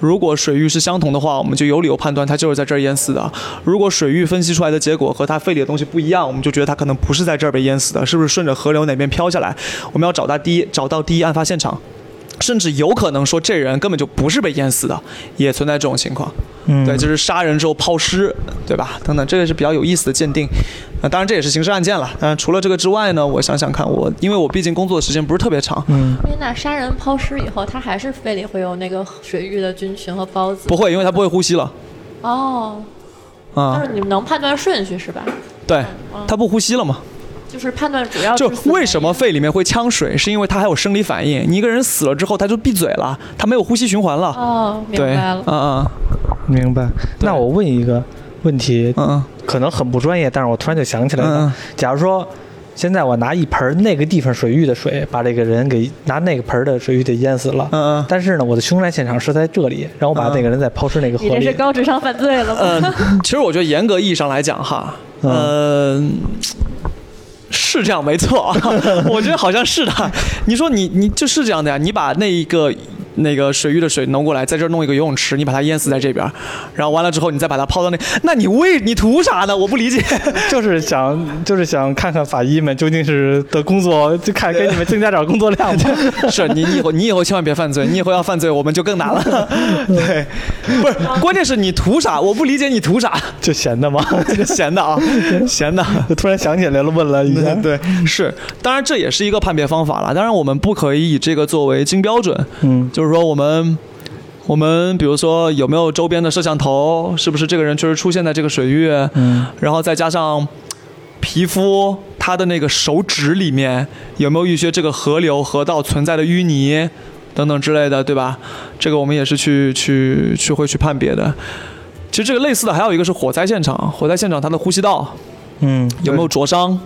如果水域是相同的话，我们就有理由判断它就是在这儿淹死的。如果水域分析出来的结果和它肺里的东西不一样，我们就觉得它可能不是在这儿被淹死的，是不是顺着河流哪边飘下来？我们要找到第一找到第一案发现场。甚至有可能说这人根本就不是被淹死的，也存在这种情况。嗯，对，就是杀人之后抛尸，对吧？等等，这个是比较有意思的鉴定。那、当然这也是刑事案件了。当然除了这个之外呢，我想想看，我因为我毕竟工作的时间不是特别长，嗯哎，那杀人抛尸以后，他还是肺里会有那个水域的菌群和孢子？不会，因为他不会呼吸了哦，啊就，是你们能判断顺序是吧？对，嗯，他不呼吸了嘛。就是判断主要就为什么肺里面会呛水，是因为它还有生理反应。你一个人死了之后，他就闭嘴了，他没有呼吸循环了。哦，明，白了嗯。嗯明白。那我问一个问题，嗯嗯可能很不专业，但是我突然就想起来了。嗯嗯假如说现在我拿一盆儿那个地方水域的水，把这个人给拿那个盆儿的水域给淹死了。嗯嗯。但是呢，我的凶杀现场是在这里，然后我把嗯那个人再抛尸那个河里。你这是高智商犯罪了吗？呃，其实我觉得严格意义上来讲哈，呃，是这样没错，我觉得好像是的。你说你你就是这样的呀，你把那一个那个水域的水弄过来，在这儿弄一个游泳池，你把它淹死在这边，然后完了之后你再把它抛到那，那你为你图啥呢？我不理解。就是想就是想看看法医们究竟是的工作，就看给你们增加点工作量吧。是你你以后你以后千万别犯罪，你以后要犯罪我们就更难了。对，不是，关键是你图啥？我不理解你图啥？就闲的吗？这个闲的啊，闲的。突然想起来了，问了一下。对，是，当然这也是一个判别方法了。当然我们不可以以这个作为金标准。嗯，就是说我们。我们比如说有没有周边的摄像头，是不是这个人确实出现在这个水域？嗯，然后再加上皮肤，他的那个手指里面有没有一些这个河流、河道存在的淤泥等等之类的，对吧？这个我们也是去去去会去判别的。其实这个类似的还有一个是火灾现场，火灾现场他的呼吸道嗯，有没有灼伤，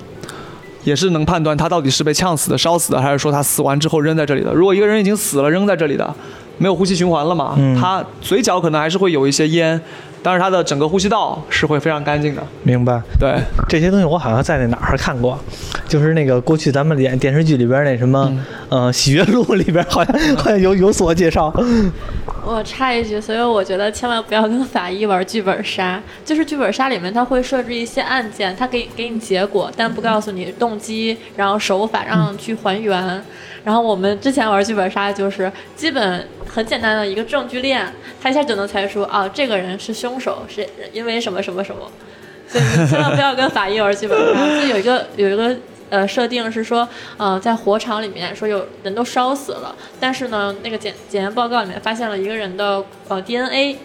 也是能判断他到底是被呛死的、烧死的，还是说他死完之后扔在这里的。如果一个人已经死了扔在这里的，没有呼吸循环了嘛，嗯他嘴角可能还是会有一些烟，但是他的整个呼吸道是会非常干净的。明白。对，这些东西我好像在那哪儿看过，就是那个过去咱们演电视剧里边那什么，呃，《喜悦录》里边好像 好像有有所介绍。我插一句，所以我觉得千万不要跟法医玩剧本杀。就是剧本杀里面，它会设置一些案件，它给给你结果，但不告诉你动机，然后手法，让你去还原。然后我们之前玩剧本杀，就是基本很简单的一个证据链，他一下就能猜出啊，这个人是凶手，是因为什么什么什么。所以你千万不要跟法医玩剧本杀。就有一个有一个呃设定是说，呃，在火场里面说有人都烧死了，但是呢，那个检检验报告里面发现了一个人的呃 DNA，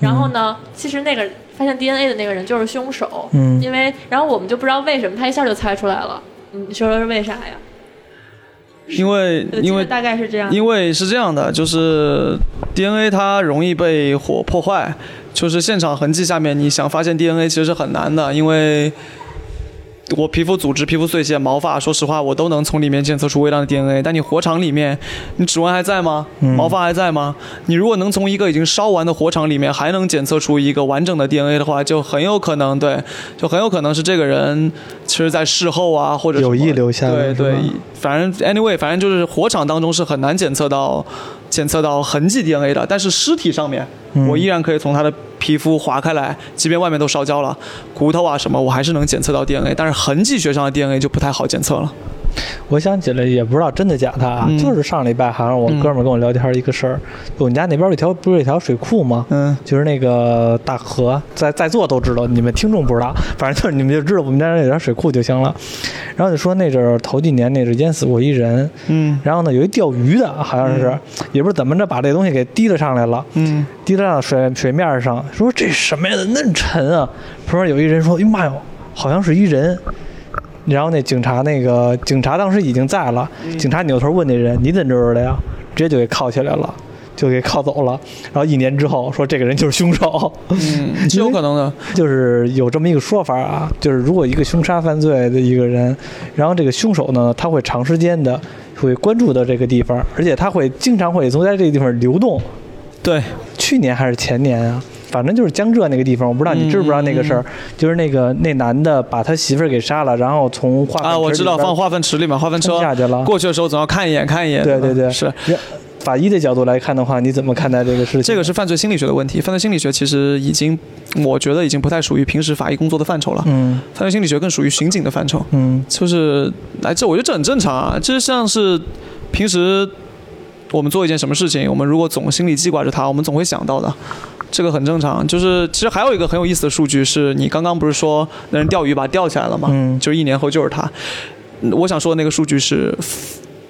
然后呢，其实那个发现 DNA 的那个人就是凶手，嗯。因为然后我们就不知道为什么他一下就猜出来了，嗯你说说是为啥呀？因为因为大概是这样，因为是这样的，就是 DNA 它容易被火破坏，就是现场痕迹下面你想发现 DNA 其实是很难的，因为我皮肤组织、皮肤碎屑、毛发，说实话我都能从里面检测出微量的 DNA，但你火场里面，你指纹还在吗？毛发还在吗？你如果能从一个已经烧完的火场里面还能检测出一个完整的 DNA 的话，就很有可能对，就很有可能是这个人其实在事后啊，或者有意留下的对对，反正 anyway，反正就是火场当中是很难检测到检测到痕迹 DNA 的，但是尸体上面，嗯我依然可以从他的皮肤划开来，即便外面都烧焦了，骨头啊什么，我还是能检测到 DNA，但是痕迹学上的 DNA 就不太好检测了。我想起来，也不知道真的假的啊，嗯就是上礼拜好像我哥们儿跟我聊天一个事儿，我们家那边有一条不是有一条水库吗？嗯就是那个大河，在在座都知道，你们听众不知道，反正就是你们就知道我们家那有条水库就行了。然后就说那阵儿头几年那阵淹死过一人，嗯然后呢有一钓鱼的，好像是、也不知道怎么着把这东西给提了上来了，嗯提了上水水面上，说这什么呀，那么沉啊？旁边有一人说，哎呀妈哟，好像是一人。然后那警察那个警察当时已经在了，警察扭头问那人：“你怎么知道的呀？”直接就给铐起来了，就给铐走了。然后一年之后说这个人就是凶手，嗯，是 有可能的。就是有这么一个说法啊，就是如果一个凶杀犯罪的一个人，然后这个凶手呢，他会长时间的会关注到这个地方，而且他会经常会从在这个地方流动。对，去年还是前年啊，反正就是江浙那个地方，我不知道你知不知道那个事儿，就是那个那男的把他媳妇儿给杀了，然后从化粪啊，我知道，放化粪池里面，化粪车下去了过去的时候总要看一眼，看一眼。对对对，是。法医的角度来看的话，你怎么看待这个事情？这个是犯罪心理学的问题。犯罪心理学其实已经，我觉得已经不太属于平时法医工作的范畴了。嗯犯罪心理学更属于刑警的范畴。嗯就是，哎，这我觉得这很正常啊。这像是平时我们做一件什么事情，我们如果总心里记挂着它，我们总会想到的。这个很正常。就是其实还有一个很有意思的数据是，你刚刚不是说那人钓鱼把他钓起来了吗？嗯就是一年后就是他。嗯我想说的那个数据是，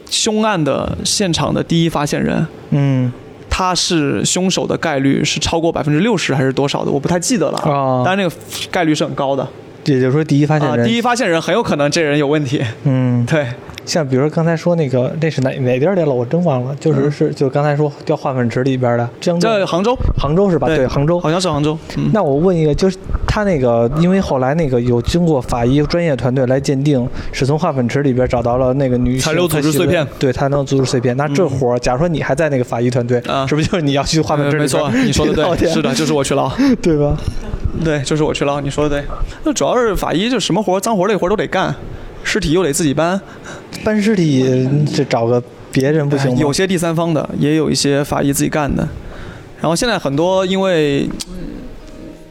凶案的现场的第一发现人，嗯他是凶手的概率是超过百分之六十还是多少的？我不太记得了。啊当然那个概率是很高的也就是说第一发现啊。人，第一发现人很有可能这人有问题。嗯，对，像比如刚才说那个那是哪哪地儿的了，我真忘了，就是是就刚才说掉化粪池里边的江浙在杭州，杭州是吧？对，杭州。好像是杭州。嗯，那我问一个，就是他那个，因为后来那个有经过法医专业团队来鉴定，是从化粪池里边找到了那个女性残留组织碎片，对，残留组织碎片。那这活儿，假如说你还在那个法医团队，啊是不是就是你要去化粪池没错，你说的对，是的，就是我去捞，对吧？对，就是我去捞，你说的对。那主要是法医，就什么活儿脏活儿累活儿都得干，尸体又得自己搬，搬尸体这找个别人不行吗？有些第三方的，也有一些法医自己干的。然后现在很多因为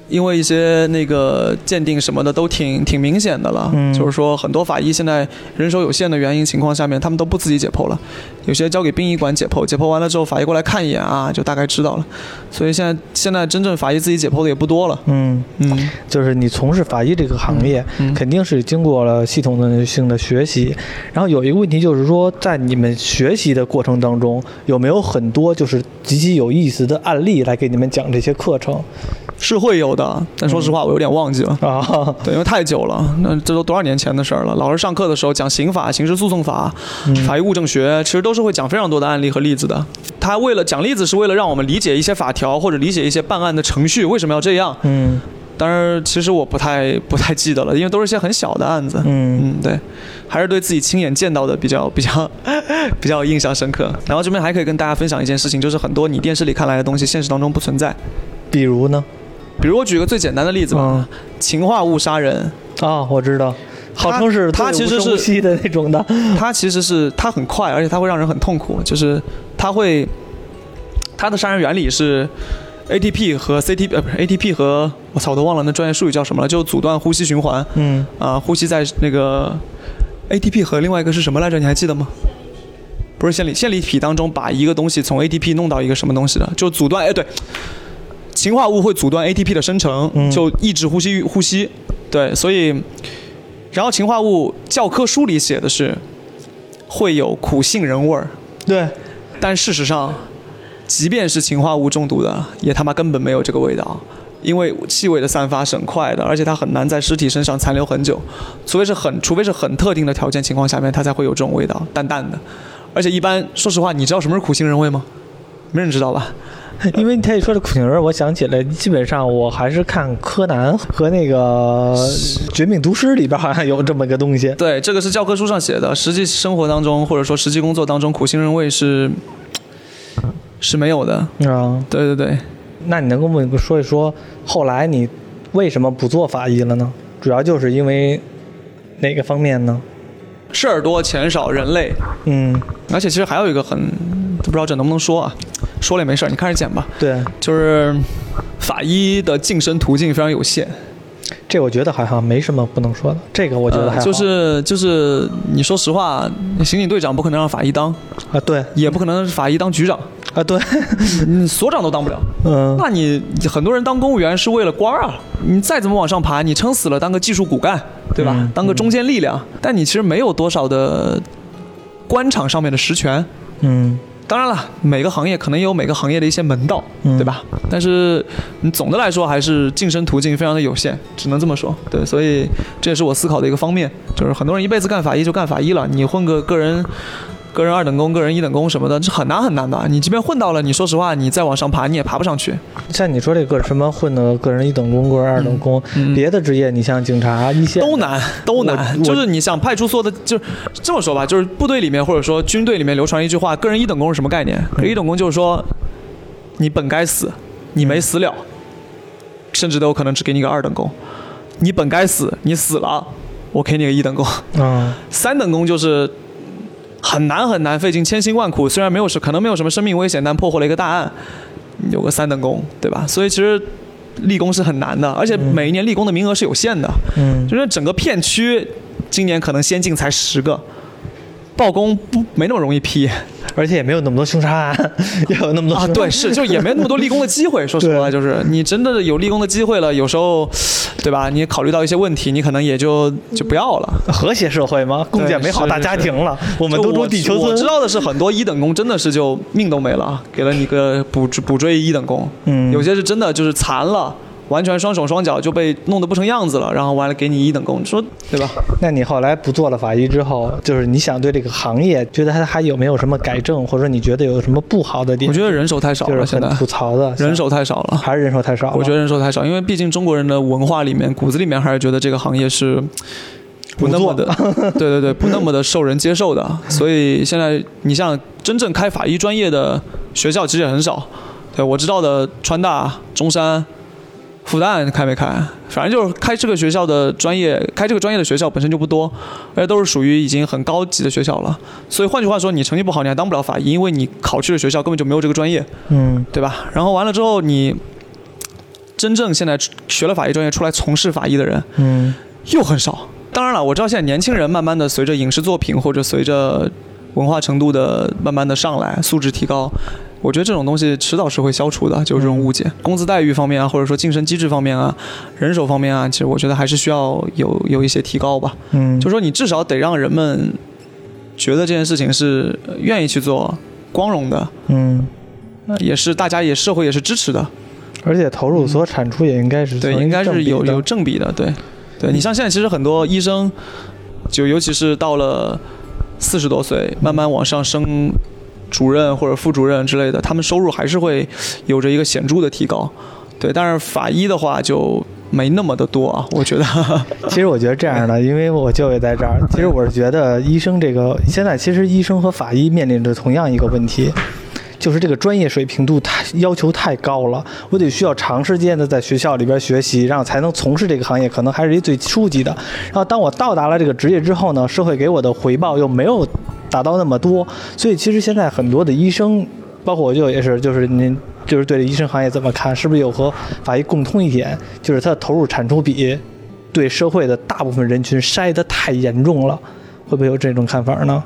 因为一些那个鉴定什么的都挺挺明显的了，嗯。就是说很多法医现在人手有限的原因情况下面，他们都不自己解剖了，有些交给殡仪馆解剖，解剖完了之后法医过来看一眼啊，就大概知道了。所以现在现在真正法医自己解剖的也不多了。嗯，嗯，就是你从事法医这个行业，嗯。肯定是经过了系统的性的学习。然后有一个问题就是说，在你们学习的过程当中，有没有很多就是极其有意思的案例来给你们讲这些课程是会有的，但说实话我有点忘记了。啊？对，因为太久了，那这都多少年前的事儿了。老师上课的时候讲刑法、刑事诉讼法、法医物证学，其实都是会讲非常多的案例和例子的。他为了讲例子，是为了让我们理解一些法条或者理解一些办案的程序，为什么要这样？嗯当然，其实我不太 不太记得了，因为都是一些很小的案子。嗯嗯，对，还是对自己亲眼见到的比较 比较比较印象深刻。然后这边还可以跟大家分享一件事情，就是很多你电视里看来的东西，现实当中不存在。比如呢？比如我举个最简单的例子吧，嗯氰化物杀人，啊，我知道，号称是它其实是无声无息的那种的。它其实是它很快，而且它会让人很痛苦，就是它会它的杀人原理是 ATP 和 CT 呃不是 ATP 和我操我都忘了那专业术语叫什么了，就阻断呼吸循环嗯啊、呼吸在那个 ATP 和另外一个是什么来着？你还记得吗？不是线粒线粒体当中把一个东西从 ATP 弄到一个什么东西的，就阻断哎对，氰化物会阻断 ATP 的生成，嗯就抑制呼吸呼吸。对，所以然后氰化物教科书里写的是会有苦杏仁味儿，对，但事实上，即便是氰化物中毒的，也他妈根本没有这个味道，因为气味的散发是很快的，而且它很难在尸体身上残留很久，除非是很除非是很特定的条件情况下面，它才会有这种味道，淡淡的。而且一般，说实话，你知道什么是苦杏仁味吗？没人知道吧？因为他一说这苦杏仁儿，我想起来，基本上我还是看柯南和那个《绝命毒师》里边好像有这么个东西。对，这个是教科书上写的，实际生活当中或者说实际工作当中，苦杏仁味是是没有的。啊，对对对，那你能跟我们说一说，后来你为什么不做法医了呢？主要就是因为哪个方面呢？事儿多钱少人累，嗯，而且其实还有一个很都不知道这能不能说啊，说了也没事儿，你看着剪吧。对，就是法医的晋升途径非常有限，这我觉得好像没什么不能说的。这个我觉得还好、呃就是就是你说实话，刑警队长不可能让法医当，啊，对也不可能让法医当局长，啊，对，你所长都当不了。嗯，那你很多人当公务员是为了官儿啊，你再怎么往上爬，你撑死了当个技术骨干，对吧？嗯当个中坚力量，但你其实没有多少的官场上面的实权。嗯当然了，每个行业可能也有每个行业的一些门道，嗯对吧？但是你总的来说还是晋升途径非常的有限，只能这么说。对，所以这也是我思考的一个方面，就是很多人一辈子干法医就干法医了，你混个个人。个人二等功、个人一等功什么的，这很难很难的。你即便混到了，你说实话，你再往上爬，你也爬不上去。像你说这个什么混的个人一等功、个人二等功，嗯别的职业，你像警察、一线都难，都难。就是你想派出所的，就是这么说吧，就是部队里面或者说军队里面流传一句话：个人一等功是什么概念？个人一等功就是说，你本该死，你没死了，甚至都有可能只给你个二等功。你本该死，你死了，我给你个一等功。啊，三等功就是很难很难，费尽千辛万苦，虽然没有什可能没有什么生命危险，但破获了一个大案，有个三等功，对吧？所以其实立功是很难的，而且每一年立功的名额是有限的。嗯就是整个片区今年可能先进才十个，报功不没那么容易批而且也没有那么多凶杀案，也有那么多啊。对，是就也没那么多立功的机会。说实话，就是你真的有立功的机会了，有时候，对吧？你考虑到一些问题，你可能也就就不要了。和谐社会嘛，共建美好大家庭了。我们都就住地球村我知，道的是，很多一等功真的是就命都没了啊，给了你个补补追一等功。嗯有些是真的就是残了。完全双手双脚就被弄得不成样子了，然后完了给你一等功，你说对吧？那你后来不做了法医之后，就是你想对这个行业，觉得它还有没有什么改正，或者说你觉得有什么不好的地方？我觉得人手太少了，现在吐槽的，人手太少了。还是人手太少了。我觉得人手太少，因为毕竟中国人的文化里面、骨子里面还是觉得这个行业是不那么的，对对对，不那么的受人接受的。所以现在你像真正开法医专业的学校其实也很少。对我知道的，川大、中山，复旦开没开？反正就是开这个学校的专业，开这个专业的学校本身就不多，而且都是属于已经很高级的学校了。所以换句话说，你成绩不好，你还当不了法医，因为你考去的学校根本就没有这个专业，嗯对吧？然后完了之后，你真正现在学了法医专业出来从事法医的人嗯又很少。当然了，我知道现在年轻人慢慢的随着影视作品或者随着文化程度的慢慢的上来，素质提高。我觉得这种东西迟早是会消除的，就是这种误解。工资待遇方面啊，或者说晋升机制方面啊，人手方面啊，其实我觉得还是需要有有一些提高吧。嗯，就说你至少得让人们觉得这件事情是呃愿意去做、光荣的，嗯，也是大家也社会也是支持的。而且投入所产出也应该是对，应该是有有正比的。对，对你像现在其实很多医生，就尤其是到了四十多岁，慢慢往上升主任或者副主任之类的，他们收入还是会有着一个显著的提高。对，但是法医的话就没那么的多啊，我觉得。其实我觉得这样的，因为我就业在这儿，其实我是觉得医生这个现在其实医生和法医面临着同样一个问题。就是这个专业水平度太要求太高了，我得需要长时间的在学校里边学习，然后才能从事这个行业，可能还是一最初级的。然后当我到达了这个职业之后呢，社会给我的回报又没有达到那么多，所以其实现在很多的医生，包括我舅也是，就是您就是对这医生行业怎么看？是不是有和法医共通一点，就是它的投入产出比对社会的大部分人群筛得太严重了？会不会有这种看法呢？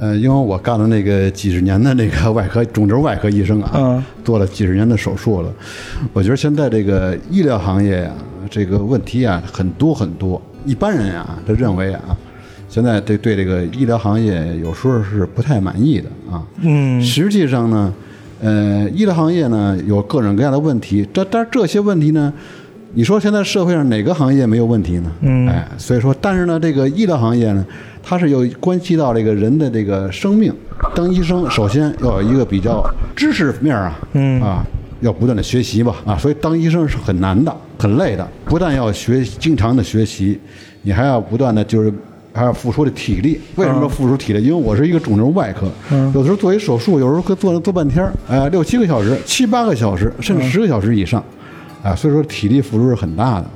呃，因为我干了那个几十年的那个外科肿瘤外科医生啊，嗯做了几十年的手术了，我觉得现在这个医疗行业呀、这个问题啊很多很多。一般人啊，他认为啊，现在对对这个医疗行业有时候是不太满意的啊。嗯实际上呢，呃，医疗行业呢有各种各样的问题，这但是这些问题呢，你说现在社会上哪个行业没有问题呢？嗯哎，所以说，但是呢，这个医疗行业呢，它是有关系到这个人的这个生命。当医生，首先要有一个比较知识面啊，嗯啊，要不断的学习吧，啊，所以当医生是很难的，很累的，不但要学，经常的学习，你还要不断的就是。还要付出的体力，为什么说付出体力？因为我是一个肿瘤外科，有的时候做一手术，有时候可做做半天儿，哎，六七个小时、七八个小时，甚至十个小时以上，啊，所以说体力付出是很大的。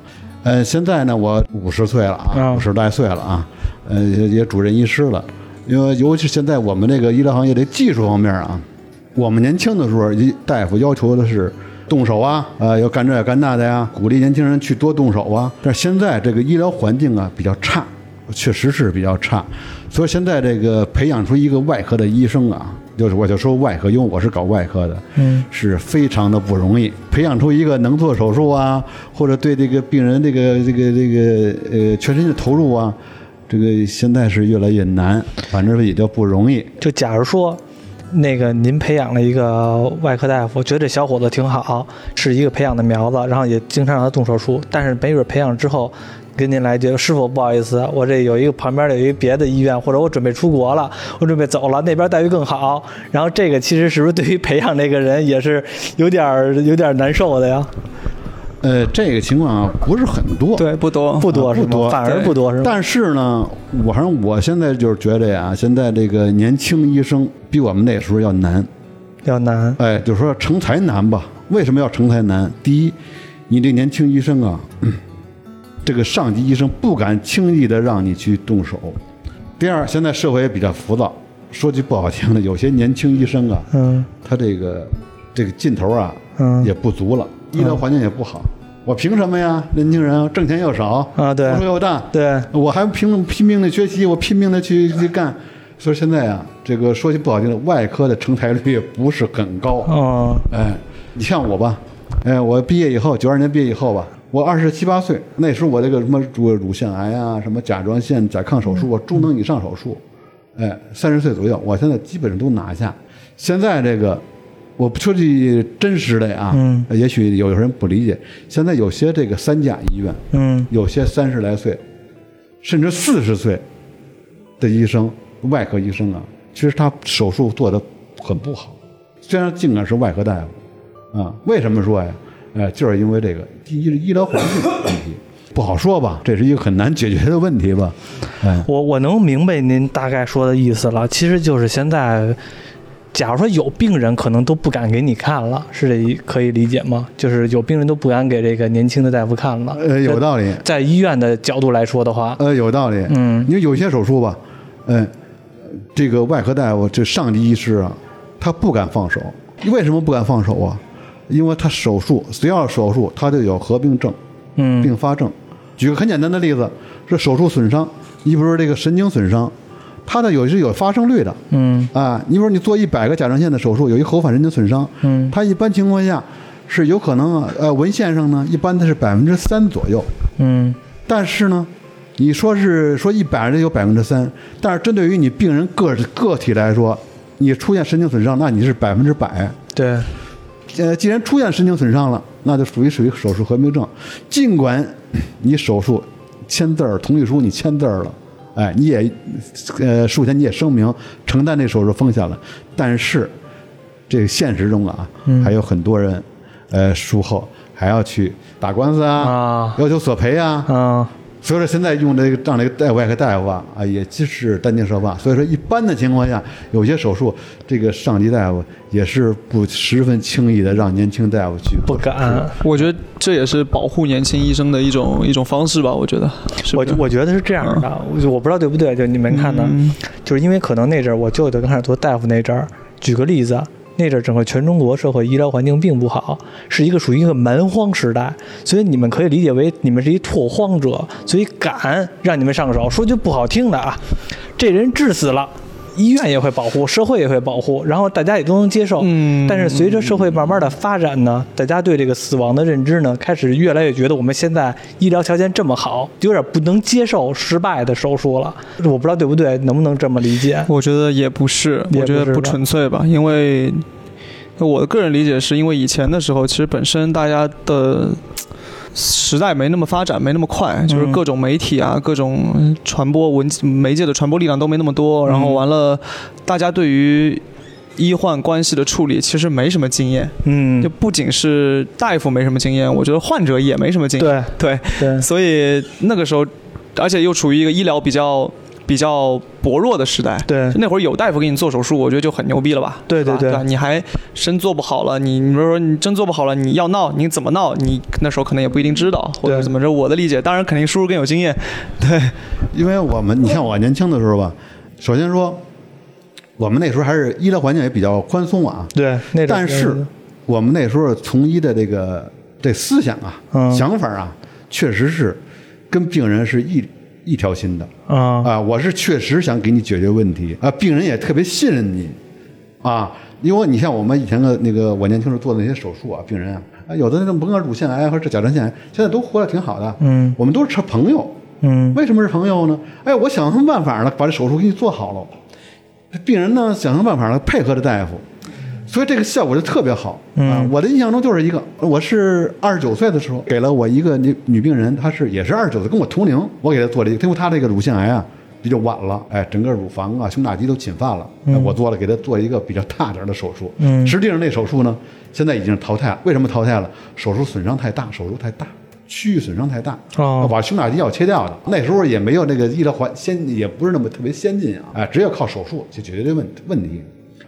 呃，现在呢，我五十岁了啊，啊五十来岁了啊，呃，也也主任医师了。因为尤其现在我们这个医疗行业的技术方面啊，我们年轻的时候，一大夫要求的是动手啊，呃，要干这干那的呀，鼓励年轻人去多动手啊。但是现在这个医疗环境啊比较差，确实是比较差，所以现在这个培养出一个外科的医生啊，就是我就说外科，因为我是搞外科的，嗯，是非常的不容易。培养出一个能做手术啊，或者对这个病人这个这个这个呃全身的投入啊，这个现在是越来越难，反正也就不容易。就假如说，那个您培养了一个外科大夫，觉得这小伙子挺好，是一个培养的苗子，然后也经常让他动手术，但是没准培养之后。跟您来一句，师傅不好意思，我这有一个旁边有一个别的医院，或者我准备出国了，我准备走了，那边待遇更好。然后这个其实是不是对于培养这个人也是有点儿有点儿难受的呀？呃，这个情况啊不是很多，对，不多，不多是？不多反而不多是吗？但是呢，我反正我现在就是觉得呀，现在这个年轻医生比我们那时候要难。要难。哎，就是说成才难吧？为什么要成才难？第一，你这年轻医生啊，嗯这个上级医生不敢轻易的让你去动手。第二，现在社会也比较浮躁，说句不好听的，有些年轻医生啊，嗯他这个这个劲头啊，嗯也不足了，医疗环境也不好。我凭什么呀？年轻人挣钱又少啊对付出又大，对，我还拼拼命的学习，我拼命的去去干。所以现在啊，这个说句不好听的，外科的成才率也不是很高。哦哎，你像我吧，哎，我毕业以后，九二年毕业以后吧，我二十七八岁，那时候我这个什么乳乳腺癌啊，什么甲状腺甲亢手术啊，中等以上手术，哎，三十岁左右，我现在基本上都拿下。现在这个，我不说句真实的啊，嗯，也许有人不理解，现在有些这个三甲医院，嗯有些三十来岁，甚至四十岁的医生，外科医生啊，其实他手术做的很不好。虽然尽管是外科大夫，啊，为什么说呀？呃，就是因为这个医医疗环境问题，不好说吧，这是一个很难解决的问题吧。哎，我我能明白您大概说的意思了，其实就是现在假如说有病人，可能都不敢给你看了，是这可以理解吗？就是有病人都不敢给这个年轻的大夫看了。呃，有道理，在医院的角度来说的话，呃，有道理。嗯因为有些手术吧，嗯、这个外科大夫这上级医师啊，他不敢放手。为什么不敢放手啊？因为他手术只要手术，他就有合并症、嗯并发症。举个很简单的例子，是手术损伤，你比如说这个神经损伤，它的有是有发生率的。嗯啊，你比如说你做一百个甲状腺的手术，有一后反神经损伤，嗯它一般情况下是有可能啊，呃，文献上呢，一般的是百分之三左右。嗯但是呢，你说是说一百人有百分之三，但是针对于你病人个个体来说，你出现神经损伤，那你是百分之百。对，呃，既然出现神经损伤了，那就属于属于手术合并症。尽管你手术签字儿同意书你签字儿了，哎，你也呃术前你也声明承担这手术风险了，但是这个现实中啊，还有很多人，呃，术后还要去打官司啊，啊要求索赔啊，啊所以说现在用这个让这个大外科大夫啊啊，也就是担惊受怕。所以说一般的情况下，有些手术这个上级大夫也是不十分轻易的让年轻大夫去不敢。我觉得这也是保护年轻医生的一种一种方式吧。我觉得，是不是我我觉得是这样的，我我不知道对不对，就你们看呢，嗯就是因为可能那阵儿我舅舅刚开始做大夫那阵儿，举个例子，那阵儿整个全中国社会医疗环境并不好，是一个属于一个蛮荒时代，所以你们可以理解为你们是一拓荒者，所以敢让你们上手。说句不好听的啊，这人治死了。医院也会保护，社会也会保护，然后大家也都能接受。嗯但是随着社会慢慢的发展呢，大家对这个死亡的认知呢，开始越来越觉得我们现在医疗条件这么好，有点不能接受失败的手术了。我不知道对不对，能不能这么理解？我觉得也不是，我觉得不纯粹吧，因为我的个人理解是因为以前的时候，其实本身大家的时代没那么发展，没那么快，就是嗯各种媒体啊，各种传播文媒介的传播力量都没那么多，然后嗯完了，大家对于医患关系的处理其实没什么经验，嗯。就，不仅是大夫没什么经验，我觉得患者也没什么经验。对。对，对，所以那个时候，而且又处于一个医疗比较比较薄弱的时代。对那会儿有大夫给你做手术，我觉得就很牛逼了吧？对对对你还真做不好了，你你比如说你真做不好了，你要闹，你怎么闹？你那时候可能也不一定知道，或者怎么着。我的理解，当然肯定叔叔更有经验。对，因为我们，你像我年轻的时候吧，首先说，我们那时候还是医疗环境也比较宽松啊，对，那但是我们那时候从医的这个这思想啊、嗯想法啊，确实是跟病人是一一条心的啊啊。我是确实想给你解决问题啊，病人也特别信任你啊。因为你像我们以前的那个我年轻时候做的那些手术啊，病人啊，啊有的那种甭管乳腺癌或者甲状腺癌，现在都活得挺好的。嗯我们都是成朋友。嗯为什么是朋友呢？哎，我想什么办法了，把这手术给你做好了。病人呢，想什么办法了，配合着大夫，所以这个效果就特别好啊！我的印象中就是一个，我是二十九岁的时候给了我一个女女病人，她是也是二十九岁，跟我同龄，我给她做了一个，因为她这个乳腺癌啊比较晚了，哎，整个乳房啊、胸大肌都侵犯了，哎我做了给她做一个比较大点的手术。嗯实际上那手术呢，现在已经淘汰了。为什么淘汰了？手术损伤太大，手术太大。区域损伤太大，哦把胸大肌要切掉的。那时候也没有那个医疗环先，也不是那么特别先进啊，哎，只有靠手术去解决这问问题。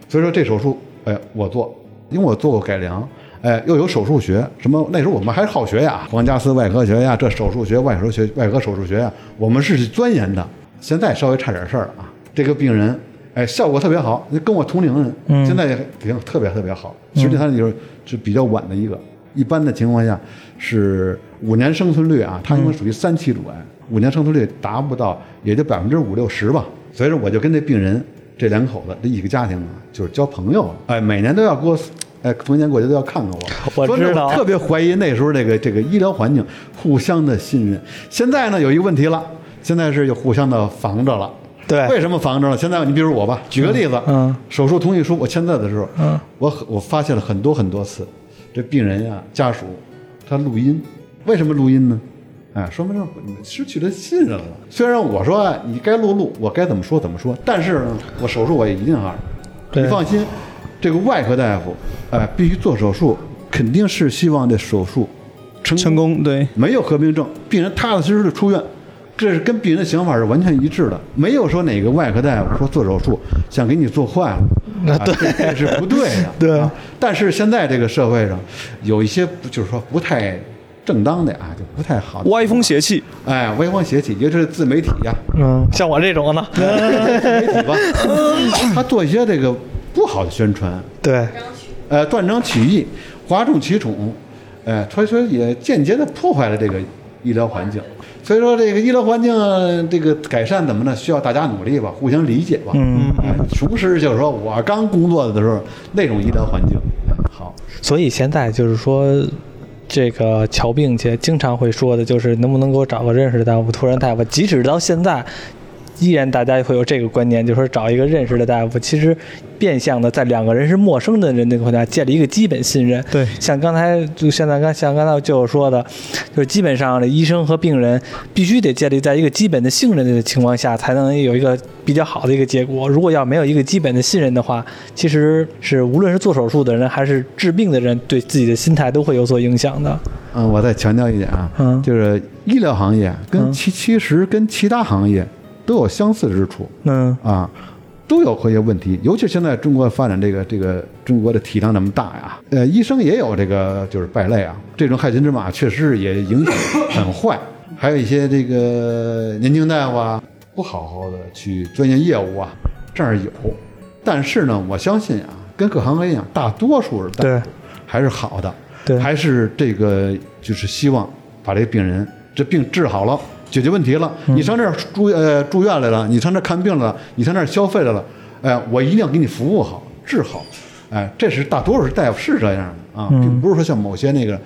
所以说这手术，哎，我做，因为我做过改良，哎，又有手术学，什么那时候我们还好学呀，皇家斯外科学呀，这手术学、外科学、外科手术学呀，我们是钻研的。现在稍微差点事儿了啊，这个病人，哎，效果特别好，跟我同龄人，嗯现在也挺特别特别好。实际上就是是比较晚的一个，一般的情况下是五年生存率啊，它因为属于三期乳癌，五年生存率达不到，也就百分之五六十吧。所以说我就跟这病人这两口子这一个家庭啊，就是交朋友了，哎，每年都要给我。哎，逢年过节都要看看我。我知道特别怀疑那时候这个这个医疗环境互相的信任。现在呢有一个问题了，现在是有互相的防着了。对为什么防着了？现在你比如我吧，举个例子，嗯手术同意书我签字的时候，嗯，我我发现了很多很多次，这病人呀、家属他录音，为什么录音呢？哎，说明是失去了信任了。虽然我说啊你该录录，我该怎么说怎么说，但是呢，我手术我也一定要，你放心，这个外科大夫，哎，必须做手术，肯定是希望这手术成成功对，没有合并症，病人踏踏实实的出院，这是跟病人的想法是完全一致的。没有说哪个外科大夫说做手术想给你做坏了，那啊这这是不对的。对啊，但是现在这个社会上有一些不就是说不太正当的啊，就不太好歪风邪气，哎，歪风邪气，尤其是自媒体呀、嗯，像我这种呢，自媒体吧，他做一些这个不好的宣传，对，呃，断章取义，哗众取宠，呃，所以说也间接的破坏了这个医疗环境。所以说这个医疗环境呃这个改善怎么呢？需要大家努力吧，互相理解吧。嗯，哎，同时就是说我刚工作的时候那种医疗环境。哎好，所以现在就是说，这个瞧病去，经常会说的就是能不能给我找个认识的大夫、突然大夫。即使到现在，依然大家会有这个观念，就是说找一个认识的大夫，其实变相的在两个人是陌生的人的情况下建立一个基本信任。对像刚才就现在刚像刚才就说的，就是基本上的医生和病人必须得建立在一个基本的信任的情况下，才能有一个比较好的一个结果。如果要没有一个基本的信任的话，其实是无论是做手术的人还是治病的人，对自己的心态都会有所影响的。嗯，我再强调一点啊，嗯就是医疗行业跟嗯其其实跟其他行业都有相似之处。嗯。啊，都有这些问题，尤其现在中国发展这个这个中国的体量那么大呀，呃，医生也有这个就是败类啊，这种害群之马确实也影响很坏，还有一些这个年轻大夫啊，不好好的去钻研业务啊，这儿有，但是呢，我相信啊，跟各行各业一样，大多数的对。还是好的，对。还是这个就是希望把这个病人这病治好了，解决问题了。嗯你上这儿住呃住院来了，你上这儿看病来了，你上这儿消费来了，哎、我一定要给你服务好，治好。哎，这是大多数大夫是这样的啊，嗯并不是说像某些那个。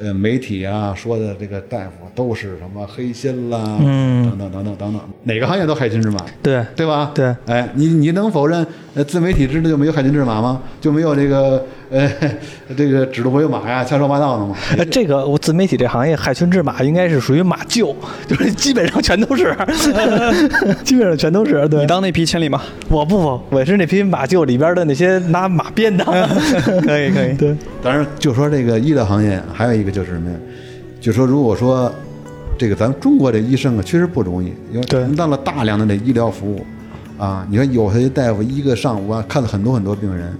呃，媒体啊说的这个大夫都是什么黑心啦，嗯等等等等等等，哪个行业都害群之马，对对吧？对哎，你你能否认呃自媒体之内就没有害群之马吗？就没有这个呃 这个指鹿为马呀、瞎说八道的嘛？呃，这个我自媒体这行业害群之马应该是属于马厩，就是基本上全都是，基本上全都是。对你，当那匹千里马，我不不，我是那匹马厩里边的那些拿马鞭的。可以可以。对，当然，就说这个医疗行业，还有一个就是什么呀？就说如果说这个咱们中国这医生啊，确实不容易，因为对承担了大量的这医疗服务啊。你看有些大夫一个上午啊，看了很多很多病人，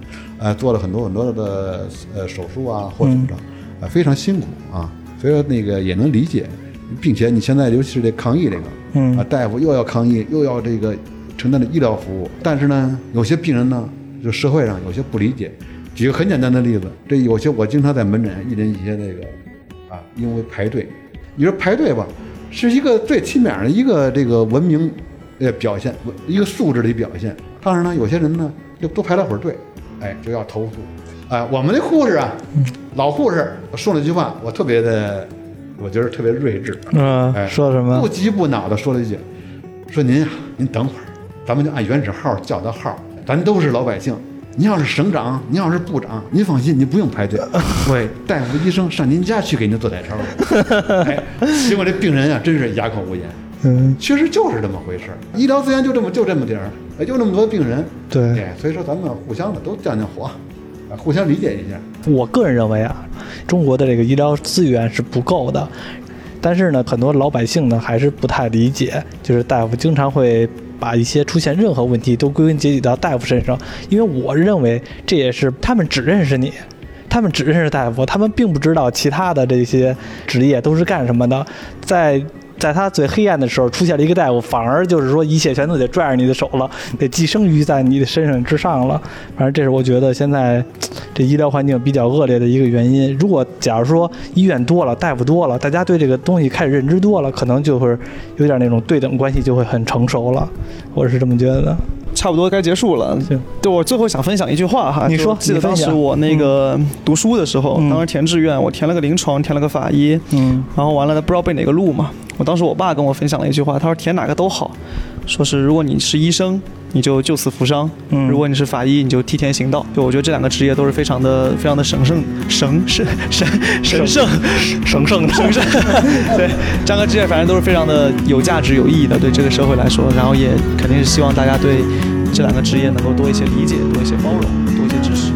呃，做了很多很多的呃手术啊或怎么着，啊，非常辛苦啊。所以说那个也能理解，并且你现在尤其是这抗疫这个，嗯啊，大夫又要抗疫，又要这个承担的医疗服务，但是呢，有些病人呢，就社会上有些不理解。举个很简单的例子，这有些我经常在门诊遇见一些这个啊，因为排队，你说排队吧，是一个最起码的一个这个文明呃表现，一个素质的表现。当然呢，有些人呢就多排了会儿队，哎，就要投诉。哎，我们的护士啊，老护士说了一句话，我特别的，我觉得特别睿智。嗯、哎，说什么不？急不恼的说了一句：“说您啊，您等会儿，咱们就按原始号叫的号，咱都是老百姓。您要是省长，您要是部长，您放心，您不用排队，喂，大夫医生上您家去给您做彩超去。哎，结果这病人啊，真是哑口无言。嗯，其实就是这么回事儿，医疗资源就这么就这么点儿，哎就那么多病人。对哎，所以说咱们互相的都降降火，啊，互相理解一下。我个人认为啊，中国的这个医疗资源是不够的，但是呢，很多老百姓呢还是不太理解，就是大夫经常会把一些出现任何问题都归根结底到大夫身上，因为我认为这也是他们只认识你。他们只认识大夫，他们并不知道其他的这些职业都是干什么的。在在他最黑暗的时候出现了一个大夫，反而就是说一切全都得拽着你的手了，得寄生于在你的身上之上了。反正这是我觉得现在这医疗环境比较恶劣的一个原因。如果假如说医院多了，大夫多了，大家对这个东西开始认知多了，可能就会有点那种对等关系就会很成熟了。我是这么觉得的。差不多该结束了。行，对我最后想分享一句话哈，你说记得当时我那个读书的时候，嗯。当时填志愿，我填了个临床，填了个法医，嗯。然后完了不知道被哪个录嘛。我当时我爸跟我分享了一句话，他说填哪个都好，说是如果你是医生，你就救死扶伤；嗯如果你是法医，你就替天行道。就我觉得这两个职业都是非常的、非常的神圣、神神神神圣、神圣的神圣。对，这两个职业反正都是非常的有价值、有意义的，对这个社会来说。然后也肯定是希望大家对这两个职业能够多一些理解、多一些包容、多一些支持。